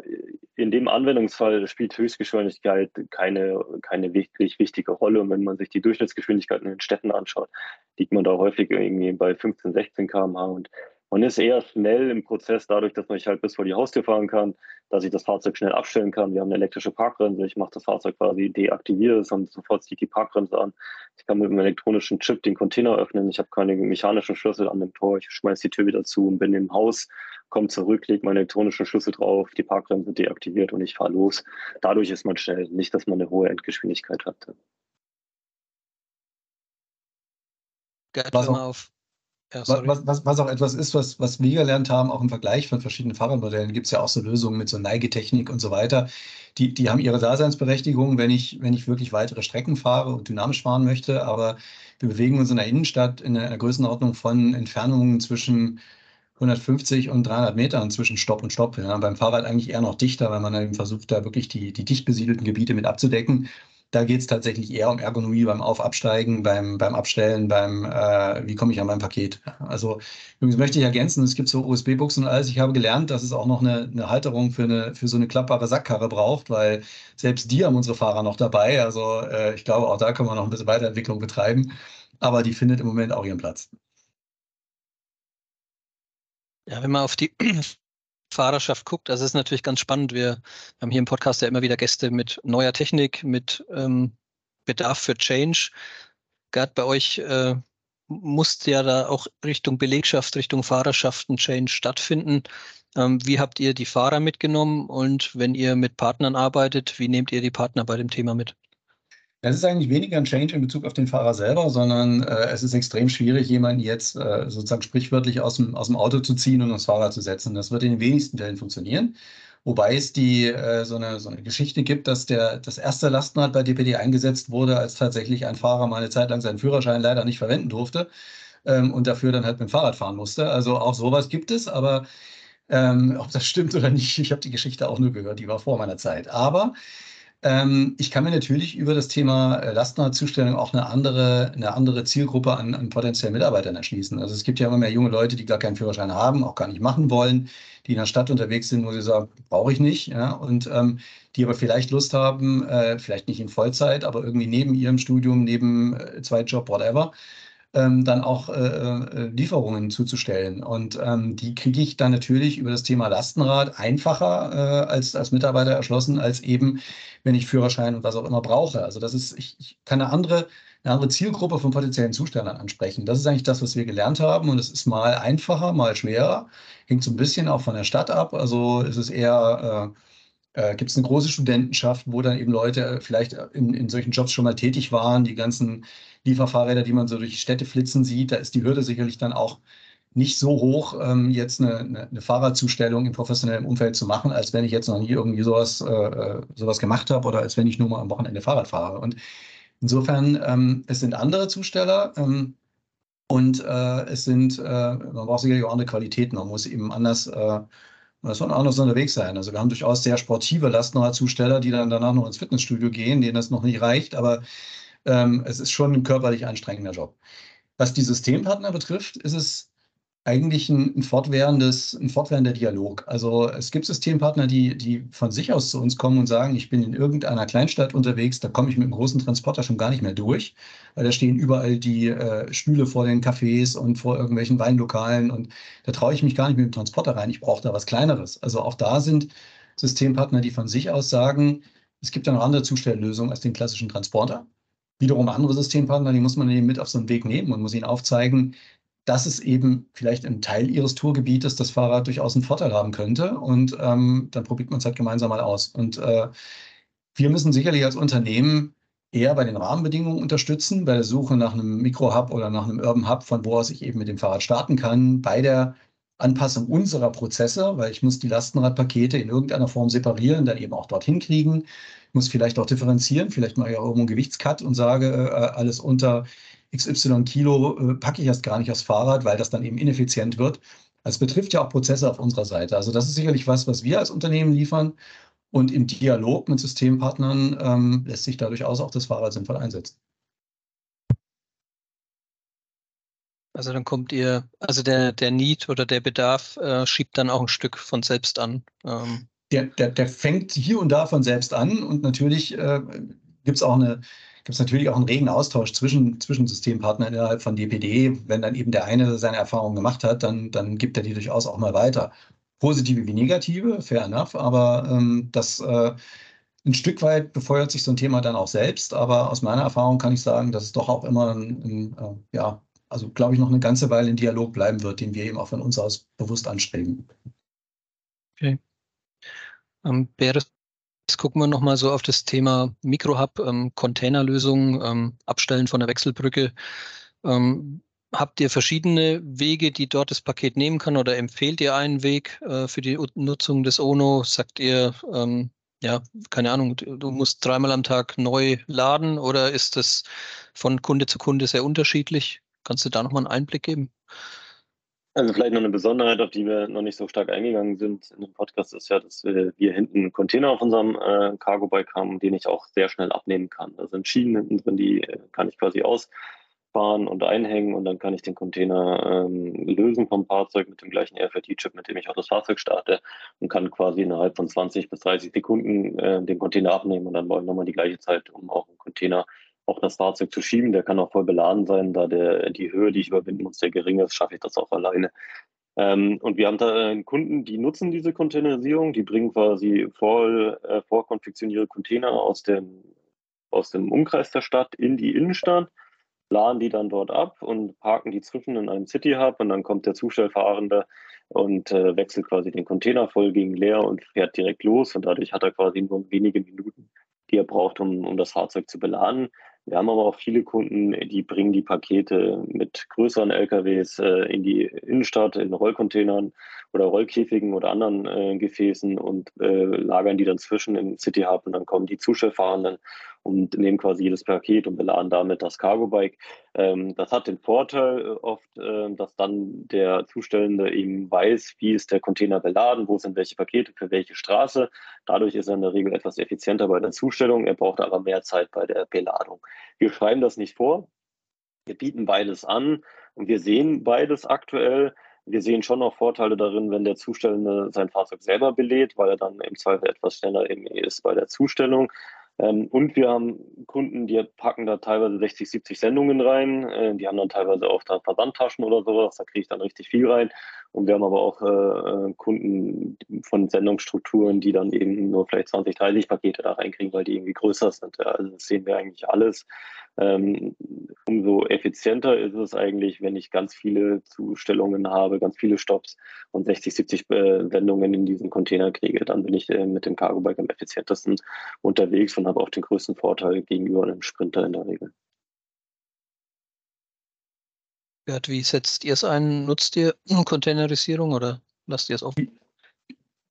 in dem Anwendungsfall spielt Höchstgeschwindigkeit keine, keine wirklich wichtige Rolle. Und wenn man sich die Durchschnittsgeschwindigkeit in den Städten anschaut, liegt man da häufig irgendwie bei 15, 16 km/h. Und man ist eher schnell im Prozess dadurch, dass man sich halt bis vor die Haustür fahren kann, dass ich das Fahrzeug schnell abstellen kann. Wir haben eine elektrische Parkbremse. Ich mache das Fahrzeug quasi deaktiviere es und sofort zieht die Parkbremse an. Ich kann mit einem elektronischen Chip den Container öffnen. Ich habe keine mechanischen Schlüssel an dem Tor. Ich schmeiße die Tür wieder zu und bin im Haus, komme zurück, lege meinen elektronischen Schlüssel drauf, die Parkbremse deaktiviert und ich fahre los. Dadurch ist man schnell. Nicht, dass man eine hohe Endgeschwindigkeit hat.
Gerd, was, auch, auf, ja, was, was, was, auch etwas ist, was, was wir gelernt haben, auch im Vergleich von verschiedenen Fahrradmodellen, gibt es ja auch so Lösungen mit so Neigetechnik und so weiter. Die, die haben ihre Daseinsberechtigung, wenn ich, wenn ich wirklich weitere Strecken fahre und dynamisch fahren möchte. Aber wir bewegen uns in der Innenstadt in einer Größenordnung von Entfernungen zwischen 150 und 300 Metern zwischen Stopp und Stopp. Ja, beim Fahrrad eigentlich eher noch dichter, weil man dann versucht, da wirklich die, die dicht besiedelten Gebiete mit abzudecken. Da geht es tatsächlich eher um Ergonomie beim Auf-Absteigen, beim, beim Abstellen, beim äh, wie komme ich an mein Paket. Also übrigens möchte ich ergänzen, es gibt so USB-Buchsen und alles. Ich habe gelernt, dass es auch noch eine, eine Halterung für, eine, für so eine klappbare Sackkarre braucht, weil selbst die haben unsere Fahrer noch dabei. Also äh, ich glaube, auch da können wir noch ein bisschen Weiterentwicklung betreiben. Aber die findet im Moment auch ihren Platz.
Ja, wenn man auf die Fahrerschaft guckt, also es ist natürlich ganz spannend. Wir haben hier im Podcast ja immer wieder Gäste mit neuer Technik, mit ähm, Bedarf für Change. Gerade bei euch äh, musste ja da auch Richtung Belegschaft, Richtung Fahrerschaft ein Change stattfinden. Ähm, wie habt ihr die Fahrer mitgenommen und wenn ihr mit Partnern arbeitet, wie nehmt ihr die Partner bei dem Thema mit?
Es ist eigentlich weniger ein Change in Bezug auf den Fahrer selber, sondern äh, es ist extrem schwierig, jemanden jetzt äh, sozusagen sprichwörtlich aus dem, aus dem Auto zu ziehen und ins Fahrrad zu setzen. Das wird in den wenigsten Fällen funktionieren. Wobei es die, äh, so, eine, so eine Geschichte gibt, dass der, das erste Lastenrad bei DPD eingesetzt wurde, als tatsächlich ein Fahrer mal eine Zeit lang seinen Führerschein leider nicht verwenden durfte ähm, und dafür dann halt mit dem Fahrrad fahren musste. Also auch sowas gibt es, aber ähm, ob das stimmt oder nicht, ich habe die Geschichte auch nur gehört, die war vor meiner Zeit. Aber ähm, ich kann mir natürlich über das Thema äh, Lastenradzustellung auch eine andere, eine andere Zielgruppe an, an potenziellen Mitarbeitern erschließen. Also es gibt ja immer mehr junge Leute, die gar keinen Führerschein haben, auch gar nicht machen wollen, die in der Stadt unterwegs sind, wo sie sagen, brauche ich nicht, ja, und ähm, die aber vielleicht Lust haben, äh, vielleicht nicht in Vollzeit, aber irgendwie neben ihrem Studium, neben äh, Zweitjob, whatever, ähm, dann auch äh, äh, Lieferungen zuzustellen. Und ähm, die kriege ich dann natürlich über das Thema Lastenrad einfacher äh, als, als Mitarbeiter erschlossen, als eben, wenn ich Führerschein und was auch immer brauche. Also das ist, ich, ich kann eine andere, eine andere Zielgruppe von potenziellen Zustellern ansprechen. Das ist eigentlich das, was wir gelernt haben. Und es ist mal einfacher, mal schwerer. Hängt so ein bisschen auch von der Stadt ab. Also es ist eher äh, äh, gibt es eine große Studentenschaft, wo dann eben Leute vielleicht in, in solchen Jobs schon mal tätig waren, die ganzen Lieferfahrräder, die man so durch Städte flitzen sieht, da ist die Hürde sicherlich dann auch nicht so hoch, ähm, jetzt eine, eine, eine, Fahrradzustellung im professionellen Umfeld zu machen, als wenn ich jetzt noch nie irgendwie sowas, äh, äh, sowas gemacht habe oder als wenn ich nur mal am Wochenende Fahrrad fahre. Und insofern, ähm, es sind andere Zusteller ähm, und äh, es sind, äh, man braucht sicherlich auch andere Qualitäten. Man muss eben anders äh, das soll auch noch so unterwegs sein. Also wir haben durchaus sehr sportive Lastenradzusteller, die dann danach noch ins Fitnessstudio gehen, denen das noch nicht reicht, aber ähm, es ist schon ein körperlich anstrengender Job. Was die Systempartner betrifft, ist es eigentlich ein, ein, fortwährendes, ein fortwährender Dialog. Also es gibt Systempartner, die, die von sich aus zu uns kommen und sagen, ich bin in irgendeiner Kleinstadt unterwegs, da komme ich mit einem großen Transporter schon gar nicht mehr durch, weil da stehen überall die äh, Stühle vor den Cafés und vor irgendwelchen Weinlokalen und da traue ich mich gar nicht mit dem Transporter rein, ich brauche da was Kleineres. Also auch da sind Systempartner, die von sich aus sagen, es gibt ja noch andere Zustelllösungen als den klassischen Transporter. Wiederum andere Systempartner, die muss man eben mit auf so einen Weg nehmen und muss ihnen aufzeigen, dass es eben vielleicht ein Teil ihres Tourgebietes das Fahrrad durchaus einen Vorteil haben könnte. Und ähm, dann probiert man es halt gemeinsam mal aus. Und äh, wir müssen sicherlich als Unternehmen eher bei den Rahmenbedingungen unterstützen, bei der Suche nach einem Mikro-Hub oder nach einem Urban Hub, von wo aus ich eben mit dem Fahrrad starten kann, bei der Anpassung unserer Prozesse, weil ich muss die Lastenradpakete in irgendeiner Form separieren, dann eben auch dorthin kriegen. Ich muss vielleicht auch differenzieren, vielleicht mache ich auch irgendwo einen Gewichtscut und sage, äh, alles unter XY Kilo äh, packe ich erst gar nicht aufs Fahrrad, weil das dann eben ineffizient wird. Es betrifft ja auch Prozesse auf unserer Seite. Also das ist sicherlich was, was wir als Unternehmen liefern. Und im Dialog mit Systempartnern ähm, lässt sich da durchaus auch das Fahrrad sinnvoll einsetzen.
Also dann kommt ihr, also der, der Need oder der Bedarf äh, schiebt dann auch ein Stück von selbst an.
Ähm. Der, der, der fängt hier und da von selbst an und natürlich äh, gibt es auch eine, gibt es natürlich auch einen regen Austausch zwischen, zwischen Systempartnern innerhalb von DPD. Wenn dann eben der eine seine Erfahrungen gemacht hat, dann, dann gibt er die durchaus auch mal weiter. Positive wie negative, fair enough, aber ähm, das äh, ein Stück weit befeuert sich so ein Thema dann auch selbst. Aber aus meiner Erfahrung kann ich sagen, dass es doch auch immer ein, ein äh, ja, also glaube ich, noch eine ganze Weile in Dialog bleiben wird, den wir eben auch von uns aus bewusst anstreben.
Okay. Ähm, Beres, Jetzt gucken wir nochmal so auf das Thema Mikrohub, ähm, Containerlösungen, ähm, Abstellen von der Wechselbrücke. Ähm, habt ihr verschiedene Wege, die dort das Paket nehmen kann oder empfehlt ihr einen Weg äh, für die Nutzung des ONO? Sagt ihr, ähm, ja, keine Ahnung, du musst dreimal am Tag neu laden oder ist das von Kunde zu Kunde sehr unterschiedlich? Kannst du da nochmal einen Einblick geben?
Also vielleicht noch eine Besonderheit, auf die wir noch nicht so stark eingegangen sind in dem Podcast, ist ja, dass wir hier hinten einen Container auf unserem äh, Cargo-Bike haben, den ich auch sehr schnell abnehmen kann. Da sind Schienen hinten drin, die äh, kann ich quasi ausfahren und einhängen und dann kann ich den Container ähm, lösen vom Fahrzeug mit dem gleichen RFID-Chip, mit dem ich auch das Fahrzeug starte und kann quasi innerhalb von 20 bis 30 Sekunden äh, den Container abnehmen und dann brauche ich nochmal die gleiche Zeit, um auch einen Container auch das Fahrzeug zu schieben. Der kann auch voll beladen sein, da der, die Höhe, die ich überwinden muss, sehr gering ist, schaffe ich das auch alleine. Ähm, und wir haben da äh, Kunden, die nutzen diese Containerisierung, die bringen quasi voll äh, vorkonfektionierte Container aus dem, aus dem Umkreis der Stadt in die Innenstadt, laden die dann dort ab und parken die zwischen in einem City Hub und dann kommt der Zustellfahrende und äh, wechselt quasi den Container voll gegen leer und fährt direkt los und dadurch hat er quasi nur wenige Minuten, die er braucht, um, um das Fahrzeug zu beladen. Wir haben aber auch viele Kunden, die bringen die Pakete mit größeren LKWs äh, in die Innenstadt, in Rollcontainern oder Rollkäfigen oder anderen äh, Gefäßen und äh, lagern die dann zwischen im City Hub und dann kommen die Zustellfahrenden und nehmen quasi jedes Paket und beladen damit das Cargo Bike. Ähm, das hat den Vorteil äh, oft, äh, dass dann der Zustellende eben weiß, wie ist der Container beladen, wo sind welche Pakete für welche Straße. Dadurch ist er in der Regel etwas effizienter bei der Zustellung. Er braucht aber mehr Zeit bei der Beladung. Wir schreiben das nicht vor. Wir bieten beides an und wir sehen beides aktuell. Wir sehen schon noch Vorteile darin, wenn der Zustellende sein Fahrzeug selber belädt, weil er dann im Zweifel etwas schneller ist bei der Zustellung. Ähm, und wir haben Kunden, die packen da teilweise 60, 70 Sendungen rein. Äh, die haben dann teilweise auch da Versandtaschen oder sowas. Da kriege ich dann richtig viel rein. Und wir haben aber auch äh, äh Kunden von Sendungsstrukturen, die dann eben nur vielleicht 20, 30 Pakete da reinkriegen, weil die irgendwie größer sind. Also das sehen wir eigentlich alles. Ähm, umso effizienter ist es eigentlich, wenn ich ganz viele Zustellungen habe, ganz viele Stops und 60, 70 äh, Sendungen in diesen Container kriege. Dann bin ich äh, mit dem Cargo Bike am effizientesten unterwegs und habe auch den größten Vorteil gegenüber einem Sprinter in der Regel.
Gerd, wie setzt ihr es ein? Nutzt ihr Containerisierung oder lasst ihr es offen?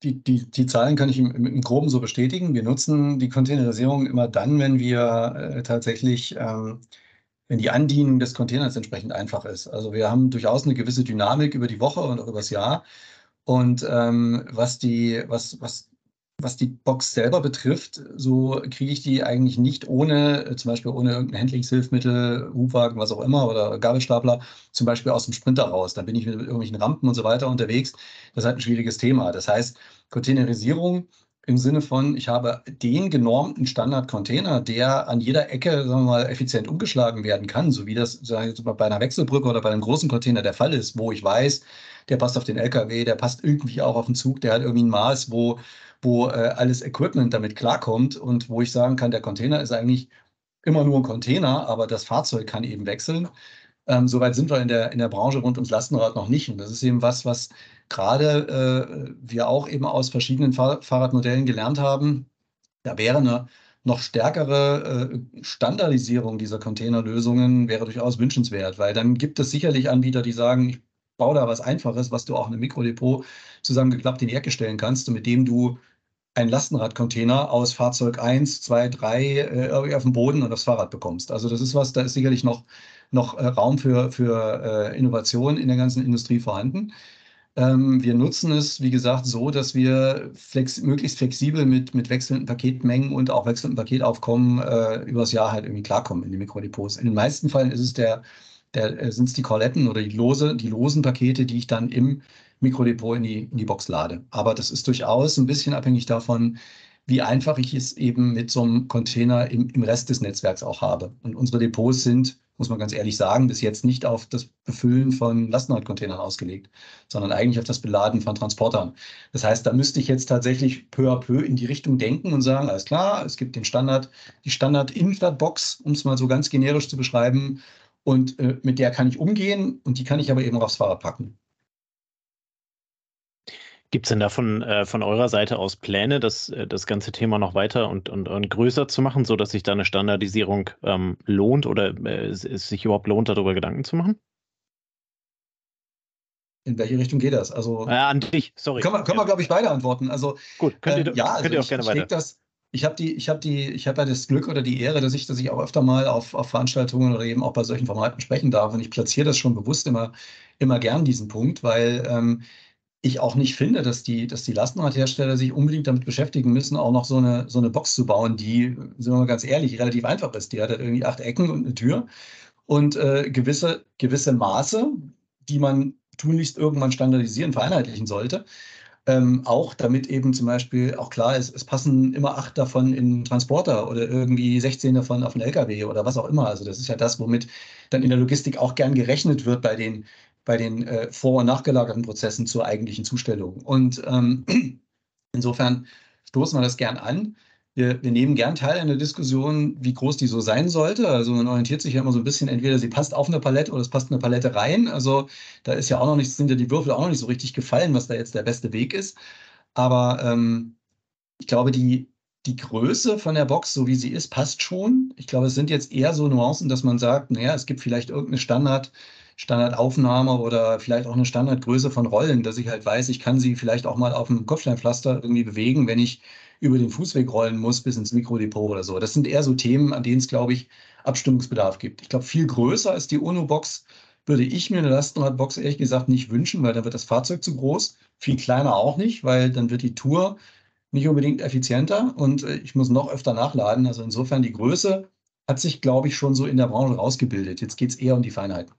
Die, die, die Zahlen kann ich im, im, Groben so bestätigen. Wir nutzen die Containerisierung immer dann, wenn wir äh, tatsächlich, ähm, wenn die Andienung des Containers entsprechend einfach ist. Also wir haben durchaus eine gewisse Dynamik über die Woche und auch übers Jahr. Und ähm, was die, was, was was die Box selber betrifft, so kriege ich die eigentlich nicht ohne, äh, zum Beispiel ohne irgendein Handlingshilfsmittel, Hubwagen, was auch immer, oder Gabelstapler, zum Beispiel aus dem Sprinter raus. Dann bin ich mit irgendwelchen Rampen und so weiter unterwegs. Das ist halt ein schwieriges Thema. Das heißt, Containerisierung im Sinne von, ich habe den genormten Standard-Container, der an jeder Ecke, sagen wir mal, effizient umgeschlagen werden kann, so wie das sagen wir, bei einer Wechselbrücke oder bei einem großen Container der Fall ist, wo ich weiß, der passt auf den LKW, der passt irgendwie auch auf den Zug, der hat irgendwie ein Maß, wo wo äh, alles Equipment damit klarkommt und wo ich sagen kann, der Container ist eigentlich immer nur ein Container, aber das Fahrzeug kann eben wechseln. Ähm, Soweit sind wir in der, in der Branche rund ums Lastenrad noch nicht. Und das ist eben was, was gerade äh, wir auch eben aus verschiedenen Fahr Fahrradmodellen gelernt haben. Da wäre eine noch stärkere äh, Standardisierung dieser Containerlösungen wäre durchaus wünschenswert, weil dann gibt es sicherlich Anbieter, die sagen, ich baue da was Einfaches, was du auch in einem Mikrodepot zusammengeklappt in die Ecke stellen kannst und mit dem du einen Lastenradcontainer aus Fahrzeug 1, 2, 3 äh, auf dem Boden und aufs Fahrrad bekommst. Also das ist was, da ist sicherlich noch, noch äh, Raum für, für äh, Innovation in der ganzen Industrie vorhanden. Ähm, wir nutzen es, wie gesagt, so, dass wir flex möglichst flexibel mit, mit wechselnden Paketmengen und auch wechselnden Paketaufkommen äh, übers Jahr halt irgendwie klarkommen in die Mikrodepots. In den meisten Fällen ist es der äh, sind es die Korletten oder die lose, die losen Pakete, die ich dann im Mikrodepot in die, in die Box lade. Aber das ist durchaus ein bisschen abhängig davon, wie einfach ich es eben mit so einem Container im, im Rest des Netzwerks auch habe. Und unsere Depots sind, muss man ganz ehrlich sagen, bis jetzt nicht auf das Befüllen von Lastenradcontainern ausgelegt, sondern eigentlich auf das Beladen von Transportern. Das heißt, da müsste ich jetzt tatsächlich peu à peu in die Richtung denken und sagen, alles klar, es gibt den Standard, die Standard-Innenstadtbox, um es mal so ganz generisch zu beschreiben, und äh, mit der kann ich umgehen und die kann ich aber eben auch aufs Fahrrad packen.
Gibt es denn davon äh, von eurer Seite aus Pläne, das, äh, das ganze Thema noch weiter und, und, und größer zu machen, sodass sich da eine Standardisierung ähm, lohnt oder äh, es, es, sich überhaupt lohnt, darüber Gedanken zu machen?
In welche Richtung geht das? Also,
äh, an dich, sorry.
Können wir, können ja. wir glaube ich, beide antworten. Also,
Gut, könnt ihr, ähm, ja, könnt ihr
also auch gerne weiter. Das, ich habe die, ich habe die, ich habe ja das Glück oder die Ehre, dass ich, dass ich auch öfter mal auf, auf Veranstaltungen oder eben auch bei solchen Formaten sprechen darf. Und ich platziere das schon bewusst immer, immer gern diesen Punkt, weil ähm, ich auch nicht finde, dass die, dass die Lastenradhersteller sich unbedingt damit beschäftigen müssen, auch noch so eine, so eine Box zu bauen, die, sind wir mal ganz ehrlich, relativ einfach ist. Die hat halt irgendwie acht Ecken und eine Tür und äh, gewisse, gewisse Maße, die man tunlichst irgendwann standardisieren, vereinheitlichen sollte. Ähm, auch damit eben zum Beispiel auch klar ist, es passen immer acht davon in Transporter oder irgendwie 16 davon auf einen LKW oder was auch immer. Also das ist ja das, womit dann in der Logistik auch gern gerechnet wird bei den, bei den äh, vor- und nachgelagerten Prozessen zur eigentlichen Zustellung. Und ähm, insofern stoßen wir das gern an wir, wir, nehmen gern teil an der Diskussion, wie groß die so sein sollte. Also man orientiert sich ja immer so ein bisschen, entweder sie passt auf eine Palette oder es passt eine Palette rein. Also da ist ja auch noch nicht, sind ja die Würfel auch noch nicht so richtig gefallen, was da jetzt der beste Weg ist. Aber ähm, ich glaube, die, die Größe von der Box, so wie sie ist, passt schon. Ich glaube, es sind jetzt eher so Nuancen, dass man sagt, naja, es gibt vielleicht irgendeine Standard, Standardaufnahme oder vielleicht auch eine Standardgröße von Rollen, dass ich halt weiß, ich kann sie vielleicht auch mal auf dem Kopfsteinpflaster irgendwie bewegen, wenn ich über den Fußweg rollen muss bis ins Mikrodepot oder so. Das sind eher so Themen, an denen es, glaube ich, Abstimmungsbedarf gibt. Ich glaube, viel größer als die UNO-Box würde ich mir eine Lastenradbox ehrlich gesagt nicht wünschen, weil dann wird das Fahrzeug zu groß. Viel kleiner auch nicht, weil dann wird die Tour nicht unbedingt effizienter und äh, ich muss noch öfter nachladen. Also insofern die Größe hat sich, glaube ich, schon so in der Branche rausgebildet. Jetzt geht es eher um die Feinheiten.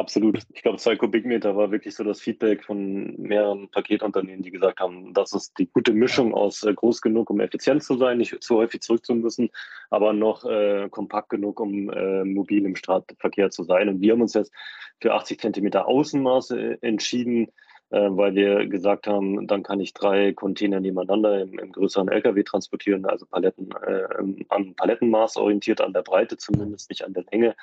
Absolut. Ich glaube, zwei Kubikmeter war wirklich so das Feedback von mehreren Paketunternehmen, die gesagt haben, das ist die gute Mischung aus äh, groß genug, um effizient zu sein, nicht zu häufig zurück zu müssen, aber noch äh, kompakt genug, um äh, mobil im Straßenverkehr zu sein. Und wir haben uns jetzt für 80 Zentimeter Außenmaße entschieden, äh, weil wir gesagt haben, dann kann ich drei Container nebeneinander im, im größeren LKW transportieren, also Paletten äh, an Palettenmaß orientiert, an der Breite zumindest, nicht an der Länge.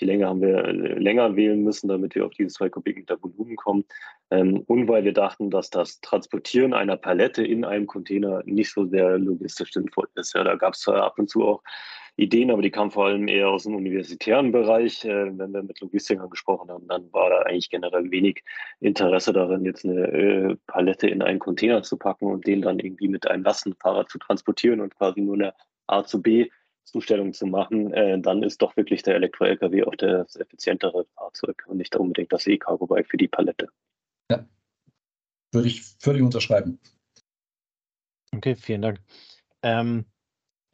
Die Länge haben wir äh, länger wählen müssen, damit wir auf diese zwei Kubikmeter Volumen kommen. Ähm, und weil wir dachten, dass das Transportieren einer Palette in einem Container nicht so sehr logistisch sinnvoll ist. Ja, da gab es ab und zu auch Ideen, aber die kamen vor allem eher aus dem universitären Bereich. Äh, wenn wir mit Logistikern gesprochen haben, dann war da eigentlich generell wenig Interesse darin, jetzt eine äh, Palette in einen Container zu packen und den dann irgendwie mit einem Lastenfahrrad zu transportieren und quasi nur eine A zu B Zustellung zu machen, äh, dann ist doch wirklich der Elektro-LKW auch das effizientere Fahrzeug und nicht unbedingt das E-Cargo-Bike für die Palette. Ja,
würde ich völlig unterschreiben.
Okay, vielen Dank. Ähm,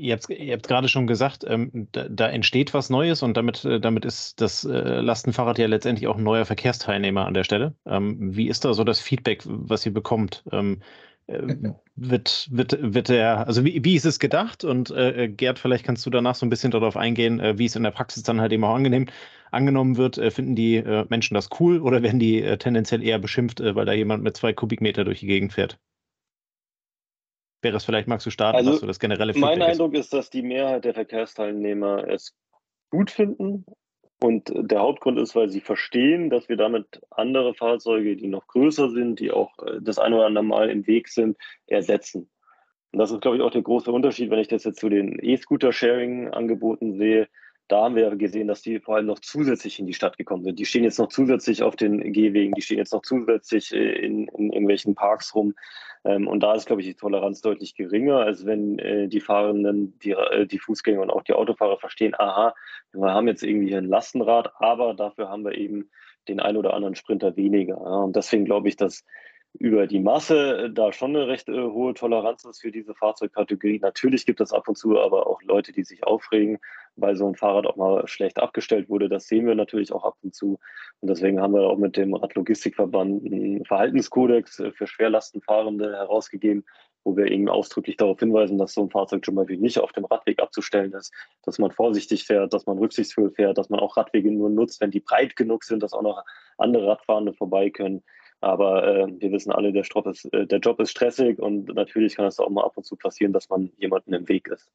Ihr habt, ihr habt gerade schon gesagt, ähm, da, da, entsteht was Neues und damit, äh, damit ist das äh, Lastenfahrrad ja letztendlich auch ein neuer Verkehrsteilnehmer an der Stelle. Ähm, wie ist da so das Feedback, was ihr bekommt? Ähm, äh, wird, wird, wird der, also wie, wie ist es gedacht? Und äh, Gerd, vielleicht kannst du danach so ein bisschen darauf eingehen, äh, wie es in der Praxis dann halt eben auch angenehm, angenommen wird. Äh, finden die Menschen das cool oder werden die tendenziell eher beschimpft, weil da jemand mit zwei Kubikmeter durch die Gegend fährt? Wäre es vielleicht, magst du starten,
also, was so das generelle Feedback Mein Eindruck ist. ist, dass die Mehrheit der Verkehrsteilnehmer es gut finden. Und der Hauptgrund ist, weil sie verstehen, dass wir damit andere Fahrzeuge, die noch größer sind, die auch äh, das eine oder andere Mal im Weg sind, ersetzen. Und das ist, glaube ich, auch der große Unterschied, wenn ich das jetzt zu den E-Scooter-Sharing-Angeboten sehe da haben wir gesehen, dass die vor allem noch zusätzlich in die Stadt gekommen sind. Die stehen jetzt noch zusätzlich auf den Gehwegen, die stehen jetzt noch zusätzlich äh, in, in irgendwelchen Parks rum. Ähm, und da ist, glaube ich, die Toleranz deutlich geringer, als wenn äh, die Fahrenden, die, äh, die Fußgänger und auch die Autofahrer verstehen, aha, wir haben jetzt irgendwie ein Lastenrad, aber dafür haben wir eben den ein oder anderen Sprinter weniger. Und deswegen glaube ich, dass über die Masse äh, da schon eine recht äh, hohe Toleranz ist für diese Fahrzeugkategorie. Natürlich gibt es ab und zu aber auch Leute, die sich aufregen, weil so ein Fahrrad auch mal schlecht abgestellt wurde. Das sehen wir natürlich auch ab und zu. Und deswegen haben wir auch mit dem Radlogistikverband einen Verhaltenskodex äh, für Schwerlastenfahrende herausgegeben, wo wir eben ausdrücklich darauf hinweisen, dass so ein Fahrzeug zum Beispiel nicht auf dem Radweg abzustellen ist, dass man vorsichtig fährt, dass man rücksichtsvoll fährt, dass man auch Radwege nur nutzt, wenn die breit genug sind, dass auch noch andere Radfahrende vorbei können. Aber äh, wir wissen alle, der, ist, äh, der Job ist stressig und natürlich kann es auch mal ab und zu passieren, dass man jemanden im Weg ist.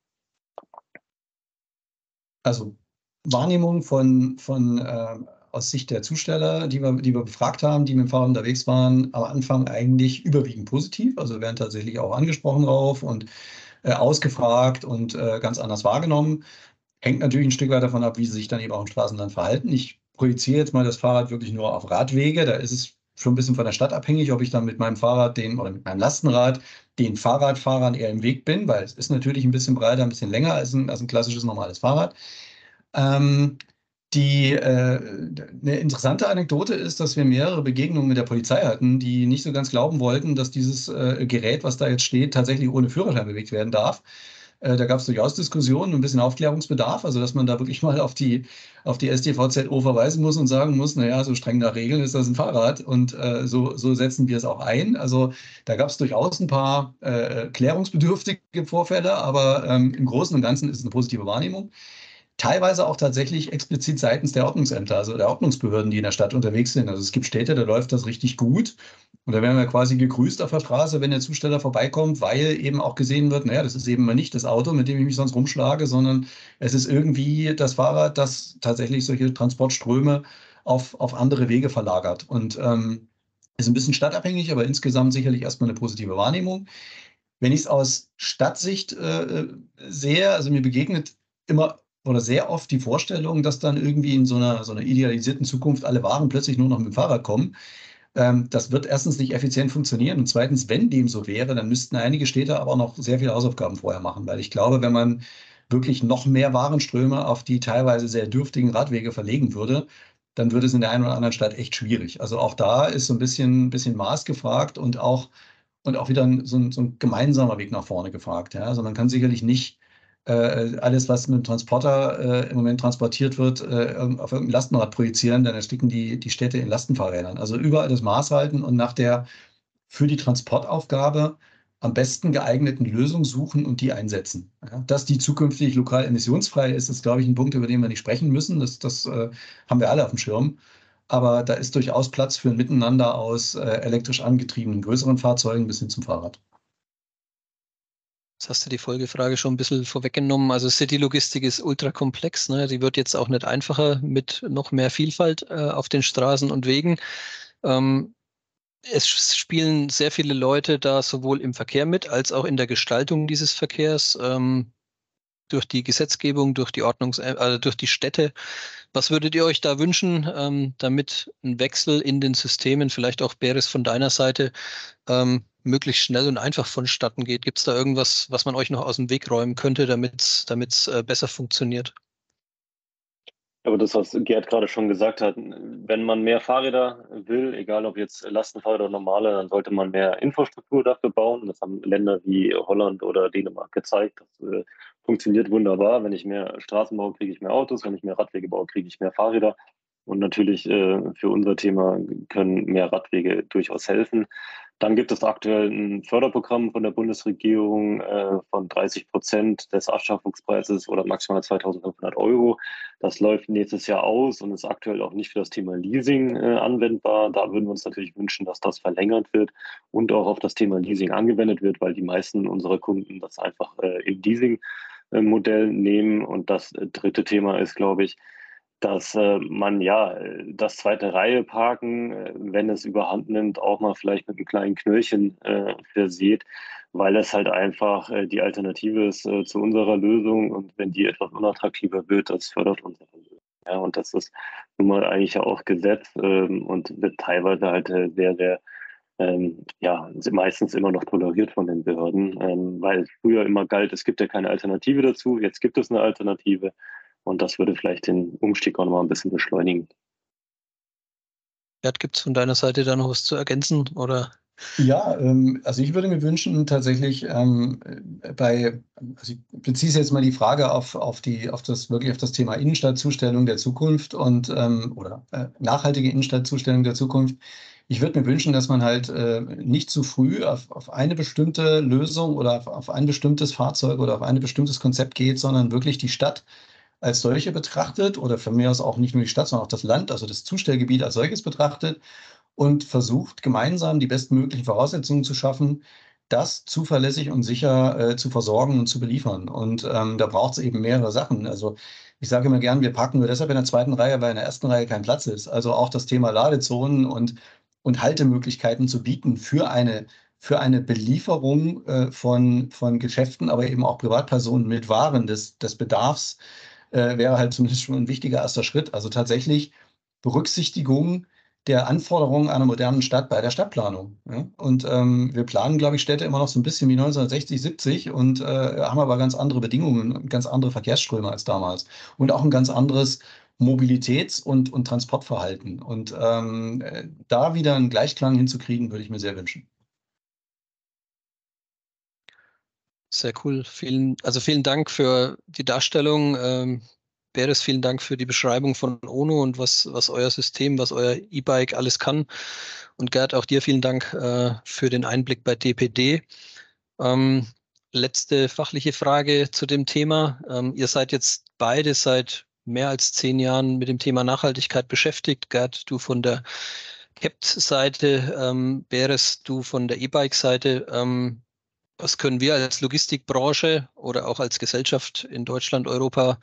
Also Wahrnehmung von, von äh, aus Sicht der Zusteller, die wir, die wir befragt haben, die mit dem Fahrrad unterwegs waren, am Anfang eigentlich überwiegend positiv. Also werden tatsächlich auch angesprochen drauf und äh, ausgefragt und äh, ganz anders wahrgenommen. Hängt natürlich ein Stück weit davon ab, wie sie sich dann eben auch im Straßenland verhalten. Ich projiziere jetzt mal das Fahrrad wirklich nur auf Radwege. Da ist es schon ein bisschen von der Stadt abhängig, ob ich dann mit meinem Fahrrad den oder mit meinem Lastenrad den Fahrradfahrern eher im Weg bin, weil es ist natürlich ein bisschen breiter, ein bisschen länger als ein, als ein klassisches normales Fahrrad. Ähm, die, äh, eine interessante Anekdote ist, dass wir mehrere Begegnungen mit der Polizei hatten, die nicht so ganz glauben wollten, dass dieses äh, Gerät, was da jetzt steht, tatsächlich ohne Führerschein bewegt werden darf. Äh, da gab es durchaus Diskussionen, ein bisschen Aufklärungsbedarf, also dass man da wirklich mal auf die, auf die STVZO verweisen muss und sagen muss, naja, so streng nach Regeln ist das ein Fahrrad und äh, so, so setzen wir es auch ein. Also da gab es durchaus ein paar äh, klärungsbedürftige Vorfälle, aber ähm, im Großen und Ganzen ist es eine positive Wahrnehmung teilweise auch tatsächlich explizit seitens der Ordnungsämter, also der Ordnungsbehörden, die in der Stadt unterwegs sind. Also es gibt Städte, da läuft das richtig gut. Und da werden wir quasi gegrüßt auf der Straße, wenn der Zusteller vorbeikommt, weil eben auch gesehen wird, naja, das ist eben mal nicht das Auto, mit dem ich mich sonst rumschlage, sondern es ist irgendwie das Fahrrad, das tatsächlich solche Transportströme auf, auf andere Wege verlagert. Und ähm, ist ein bisschen stadtabhängig, aber insgesamt sicherlich erstmal eine positive Wahrnehmung. Wenn ich es aus Stadtsicht äh, sehe, also mir begegnet immer oder sehr oft die Vorstellung, dass dann irgendwie in so einer, so einer idealisierten Zukunft alle Waren plötzlich nur noch mit dem Fahrrad kommen. Ähm, das wird erstens nicht effizient funktionieren und zweitens, wenn dem so wäre, dann müssten einige Städte aber noch sehr viele Hausaufgaben vorher machen, weil ich glaube, wenn man wirklich noch mehr Warenströme auf die teilweise sehr dürftigen Radwege verlegen würde, dann würde es in der einen oder anderen Stadt echt schwierig. Also auch da ist so ein bisschen, bisschen Maß gefragt und auch, und auch wieder so ein, so ein gemeinsamer Weg nach vorne gefragt. Ja? Also man kann sicherlich nicht äh, alles, was mit dem Transporter äh, im Moment transportiert wird, äh, auf irgendein Lastenrad projizieren, dann ersticken die, die Städte in Lastenfahrrädern. Also überall das Maß halten und nach der für die Transportaufgabe am besten geeigneten Lösung suchen und die einsetzen. Ja, dass die zukünftig lokal emissionsfrei ist, ist, glaube ich, ein Punkt, über den wir nicht sprechen müssen. Das, das äh, haben wir alle auf dem Schirm. Aber da ist durchaus Platz für ein Miteinander aus äh, elektrisch angetriebenen größeren Fahrzeugen bis hin zum Fahrrad.
Jetzt hast du die Folgefrage schon ein bisschen vorweggenommen. Also City-Logistik ist ultra komplex. Ne? Die wird jetzt auch nicht einfacher mit noch mehr Vielfalt äh, auf den Straßen und Wegen. Ähm, es spielen sehr viele Leute da sowohl im Verkehr mit als auch in der Gestaltung dieses Verkehrs. Ähm, durch die Gesetzgebung, durch die Ordnungs-, also durch die Städte. Was würdet ihr euch da wünschen, ähm, damit ein Wechsel in den Systemen, vielleicht auch Beres von deiner Seite, ähm, möglichst schnell und einfach vonstatten geht? Gibt es da irgendwas, was man euch noch aus dem Weg räumen könnte, damit es äh, besser funktioniert?
Aber das, was Gerd gerade schon gesagt hat, wenn man mehr Fahrräder will, egal ob jetzt Lastenfahrräder oder normale, dann sollte man mehr Infrastruktur dafür bauen. Das haben Länder wie Holland oder Dänemark gezeigt. Das äh, funktioniert wunderbar. Wenn ich mehr Straßen baue, kriege ich mehr Autos. Wenn ich mehr Radwege baue, kriege ich mehr Fahrräder. Und natürlich äh, für unser Thema können mehr Radwege durchaus helfen. Dann gibt es aktuell ein Förderprogramm von der Bundesregierung äh, von 30 Prozent des Anschaffungspreises oder maximal 2500 Euro. Das läuft nächstes Jahr aus und ist aktuell auch nicht für das Thema Leasing äh, anwendbar. Da würden wir uns natürlich wünschen, dass das verlängert wird und auch auf das Thema Leasing angewendet wird, weil die meisten unserer Kunden das einfach äh, im Leasing-Modell nehmen. Und das äh, dritte Thema ist, glaube ich, dass äh, man ja das zweite Reihe parken, äh, wenn es überhand nimmt, auch mal vielleicht mit einem kleinen Knöllchen äh, versieht, weil es halt einfach äh, die Alternative ist äh, zu unserer Lösung und wenn die etwas unattraktiver wird, das fördert unsere Lösung. Ja, und das ist nun mal eigentlich auch Gesetz ähm, und wird teilweise halt äh, sehr, sehr ähm, ja, meistens immer noch toleriert von den Behörden, ähm, weil früher immer galt, es gibt ja keine Alternative dazu, jetzt gibt es eine Alternative und das würde vielleicht den Umstieg auch noch mal ein bisschen beschleunigen.
Gerd, gibt es von deiner Seite da noch was zu ergänzen? Oder?
Ja, ähm, also ich würde mir wünschen, tatsächlich ähm, bei, also ich beziehe jetzt mal die Frage auf, auf, die, auf das wirklich auf das Thema Innenstadtzustellung der Zukunft und ähm, oder äh, nachhaltige Innenstadtzustellung der Zukunft. Ich würde mir wünschen, dass man halt äh, nicht zu früh auf, auf eine bestimmte Lösung oder auf, auf ein bestimmtes Fahrzeug oder auf ein bestimmtes Konzept geht, sondern wirklich die Stadt als solche betrachtet oder von mir aus auch nicht nur die Stadt, sondern auch das Land, also das Zustellgebiet als solches betrachtet und versucht gemeinsam die bestmöglichen Voraussetzungen zu schaffen, das zuverlässig und sicher äh, zu versorgen und zu beliefern. Und ähm, da braucht es eben mehrere Sachen. Also ich sage immer gern, wir parken nur deshalb in der zweiten Reihe, weil in der ersten Reihe kein Platz ist. Also auch das Thema Ladezonen und, und Haltemöglichkeiten zu bieten für eine, für eine Belieferung äh, von, von Geschäften, aber eben auch Privatpersonen mit Waren des, des Bedarfs äh, wäre halt zumindest schon ein wichtiger erster Schritt. Also tatsächlich Berücksichtigung der Anforderungen einer modernen Stadt bei der Stadtplanung. Ja? Und ähm, wir planen, glaube ich, Städte immer noch so ein bisschen wie 1960, 70 und äh, haben aber ganz andere Bedingungen, ganz andere Verkehrsströme als damals und auch ein ganz anderes Mobilitäts- und, und Transportverhalten. Und ähm, äh, da wieder einen Gleichklang hinzukriegen, würde ich mir sehr wünschen.
Sehr cool. Vielen, also vielen Dank für die Darstellung. Ähm, Beres, vielen Dank für die Beschreibung von ONO und was, was euer System, was euer E-Bike alles kann. Und Gerd, auch dir vielen Dank äh, für den Einblick bei DPD. Ähm, letzte fachliche Frage zu dem Thema. Ähm, ihr seid jetzt beide seit mehr als zehn Jahren mit dem Thema Nachhaltigkeit beschäftigt. Gerd, du von der CAPT-Seite, ähm, Beres, du von der E-Bike-Seite. Ähm, was können wir als Logistikbranche oder auch als Gesellschaft in Deutschland, Europa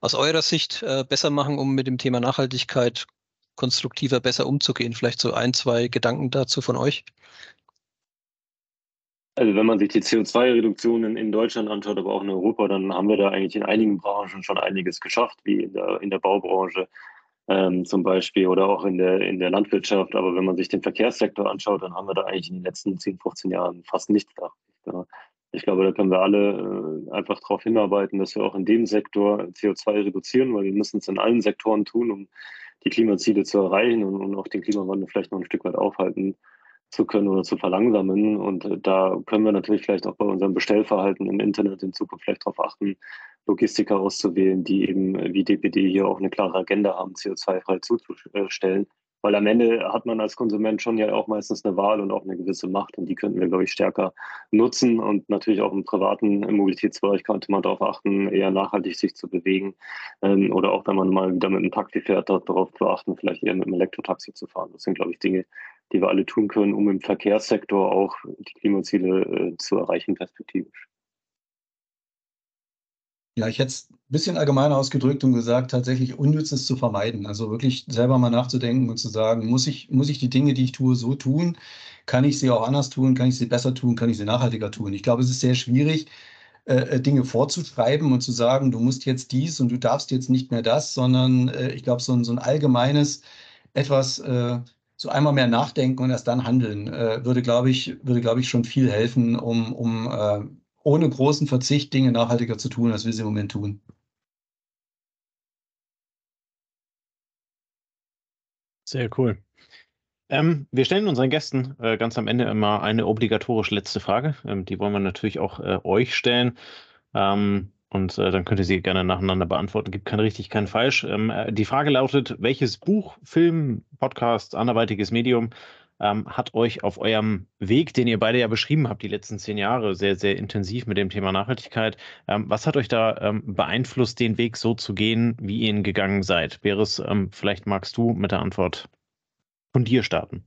aus eurer Sicht äh, besser machen, um mit dem Thema Nachhaltigkeit konstruktiver besser umzugehen? Vielleicht so ein, zwei Gedanken dazu von euch.
Also wenn man sich die CO2-Reduktionen in Deutschland anschaut, aber auch in Europa, dann haben wir da eigentlich in einigen Branchen schon einiges geschafft, wie in der, in der Baubranche ähm, zum Beispiel oder auch in der, in der Landwirtschaft. Aber wenn man sich den Verkehrssektor anschaut, dann haben wir da eigentlich in den letzten 10, 15 Jahren fast nichts da ich glaube, da können wir alle äh, einfach darauf hinarbeiten, dass wir auch in dem Sektor CO2 reduzieren, weil wir müssen es in allen Sektoren tun, um die Klimaziele zu erreichen und, und auch den Klimawandel vielleicht noch ein Stück weit aufhalten zu können oder zu verlangsamen. Und äh, da können wir natürlich vielleicht auch bei unserem Bestellverhalten im Internet in Zukunft vielleicht darauf achten, Logistiker auszuwählen, die eben wie DPD hier auch eine klare Agenda haben, CO2-frei zuzustellen. Weil am Ende hat man als Konsument schon ja auch meistens eine Wahl und auch eine gewisse Macht und die könnten wir, glaube ich, stärker nutzen. Und natürlich auch im privaten Mobilitätsbereich könnte man darauf achten, eher nachhaltig sich zu bewegen. Ähm, oder auch wenn man mal wieder mit einem Taxi fährt, darauf zu achten, vielleicht eher mit einem Elektrotaxi zu fahren. Das sind, glaube ich, Dinge, die wir alle tun können, um im Verkehrssektor auch die Klimaziele äh, zu erreichen, perspektivisch.
Ja, ich hätte es ein bisschen allgemeiner ausgedrückt und gesagt, tatsächlich Unnützes zu vermeiden. Also wirklich selber mal nachzudenken und zu sagen, muss ich, muss ich die Dinge, die ich tue, so tun? Kann ich sie auch anders tun? Kann ich sie besser tun? Kann ich sie nachhaltiger tun? Ich glaube, es ist sehr schwierig, äh, äh Dinge vorzuschreiben und zu sagen, du musst jetzt dies und du darfst jetzt nicht mehr das, sondern äh, ich glaube, so ein, so ein allgemeines etwas, so einmal mehr nachdenken und erst dann handeln, würde, glaube ich, würde, glaube ich, schon viel helfen, um, um ohne großen Verzicht Dinge nachhaltiger zu tun, als wir sie im Moment tun.
Sehr cool. Ähm, wir stellen unseren Gästen äh, ganz am Ende immer eine obligatorische letzte Frage. Ähm, die wollen wir natürlich auch äh, euch stellen. Ähm, und äh, dann könnt ihr sie gerne nacheinander beantworten. Gibt kein richtig, kein falsch. Ähm, äh, die Frage lautet: Welches Buch, Film, Podcast, anderweitiges Medium ähm, hat euch auf eurem Weg, den ihr beide ja beschrieben habt, die letzten zehn Jahre, sehr, sehr intensiv mit dem Thema Nachhaltigkeit, ähm, was hat euch da ähm, beeinflusst, den Weg so zu gehen, wie ihr ihn gegangen seid? Beres, ähm, vielleicht magst du mit der Antwort von dir starten.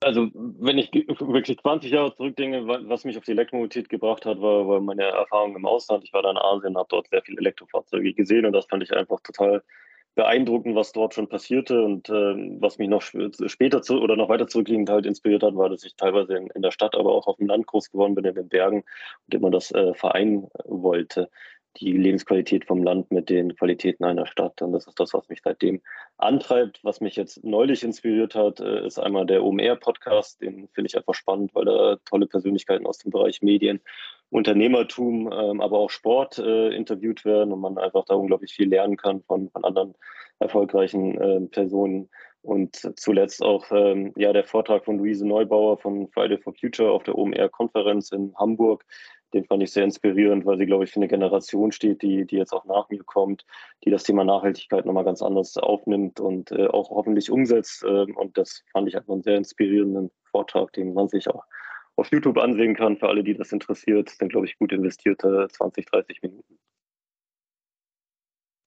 Also, wenn ich wirklich 20 Jahre zurückdenke, was mich auf die Elektromobilität gebracht hat, war, war meine Erfahrung im Ausland. Ich war da in Asien, habe dort sehr viele Elektrofahrzeuge gesehen und das fand ich einfach total beeindruckend, was dort schon passierte und äh, was mich noch später zu, oder noch weiter zurückliegend halt inspiriert hat, war, dass ich teilweise in, in, der Stadt, aber auch auf dem Land groß geworden bin, in den Bergen und immer das äh, vereinen wollte die Lebensqualität vom Land mit den Qualitäten einer Stadt. Und das ist das, was mich seitdem antreibt. Was mich jetzt neulich inspiriert hat, äh, ist einmal der OMR-Podcast. Den finde ich einfach spannend, weil da tolle Persönlichkeiten aus dem Bereich Medien, Unternehmertum, ähm, aber auch Sport äh, interviewt werden und man einfach da unglaublich viel lernen kann von, von anderen erfolgreichen äh, Personen. Und zuletzt auch ähm, ja, der Vortrag von Luise Neubauer von Friday for Future auf der OMR-Konferenz in Hamburg, den fand ich sehr inspirierend, weil sie, glaube ich, für eine Generation steht, die, die jetzt auch nach mir kommt, die das Thema Nachhaltigkeit nochmal ganz anders aufnimmt und äh, auch hoffentlich umsetzt. Äh, und das fand ich einfach einen sehr inspirierenden Vortrag, den man sich auch auf YouTube ansehen kann. Für alle, die das interessiert, sind, glaube ich, gut investierte 20, 30 Minuten.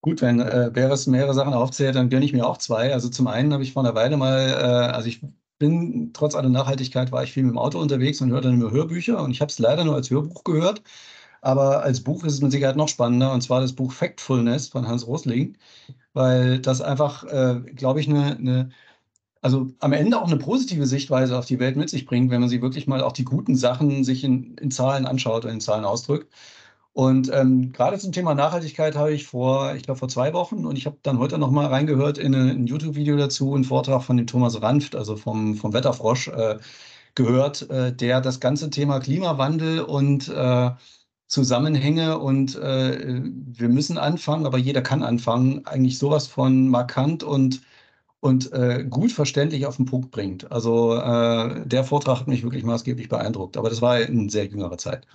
Gut, wenn äh, Beres mehrere Sachen aufzählt, dann gönne ich mir auch zwei. Also zum einen habe ich vor einer Weile mal, äh, also ich bin, trotz aller Nachhaltigkeit, war ich viel mit dem Auto unterwegs und hörte immer Hörbücher. Und ich habe es leider nur als Hörbuch gehört. Aber als Buch ist es mit Sicherheit noch spannender. Und zwar das Buch Factfulness von Hans Rosling. Weil das einfach, äh, glaube ich, eine, eine, also am Ende auch eine positive Sichtweise auf die Welt mit sich bringt, wenn man sie wirklich mal auch die guten Sachen sich in, in Zahlen anschaut und in Zahlen ausdrückt. Und ähm, gerade zum Thema Nachhaltigkeit habe ich vor, ich glaube, vor zwei Wochen und ich habe dann heute noch mal reingehört in ein, YouTube-Video dazu, einen Vortrag von dem Thomas Ranft, also vom, vom Wetterfrosch, äh, gehört, äh, der das ganze Thema Klimawandel und äh, Zusammenhänge und äh, wir müssen anfangen, aber jeder kann anfangen, eigentlich sowas von markant und, und äh, gut verständlich auf den Punkt bringt. Also äh, der Vortrag hat mich wirklich maßgeblich beeindruckt, aber das war in sehr jüngerer Zeit.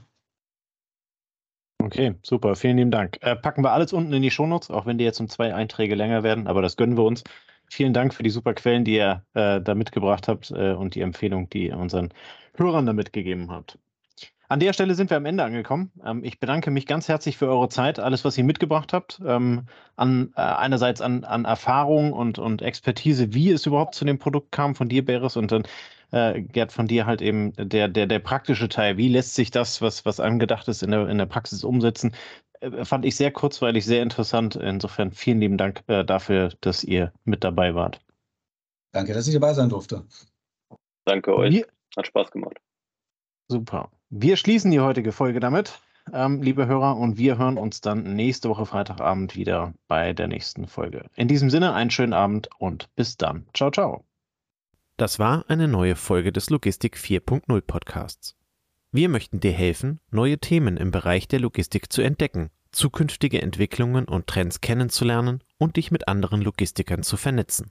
Okay, super. Vielen lieben Dank. Äh, packen wir alles unten in die Shownotes, auch wenn die jetzt um zwei Einträge länger werden, aber das gönnen wir uns. Vielen Dank für die super Quellen, die ihr äh, da mitgebracht habt äh, und die Empfehlung, die ihr unseren Hörern da mitgegeben habt. An der Stelle sind wir am Ende angekommen. Ähm, ich bedanke mich ganz herzlich für eure Zeit, alles, was ihr mitgebracht habt. Ähm, an, äh, einerseits an, an Erfahrung und, und Expertise, wie es überhaupt zu dem Produkt kam von dir, Beres, und dann äh, Gerd, von dir halt eben der, der, der praktische Teil. Wie lässt sich das, was, was angedacht ist, in der, in der Praxis umsetzen? Äh, fand ich sehr kurzweilig, sehr interessant. Insofern vielen lieben Dank äh, dafür, dass ihr mit dabei wart.
Danke, dass ich dabei sein durfte.
Danke euch. Hat Spaß gemacht.
Super. Wir schließen die heutige Folge damit, ähm, liebe Hörer, und wir hören uns dann nächste Woche Freitagabend wieder bei der nächsten Folge. In diesem Sinne, einen schönen Abend und bis dann. Ciao, ciao.
Das war eine neue Folge des Logistik 4.0 Podcasts. Wir möchten dir helfen, neue Themen im Bereich der Logistik zu entdecken, zukünftige Entwicklungen und Trends kennenzulernen und dich mit anderen Logistikern zu vernetzen.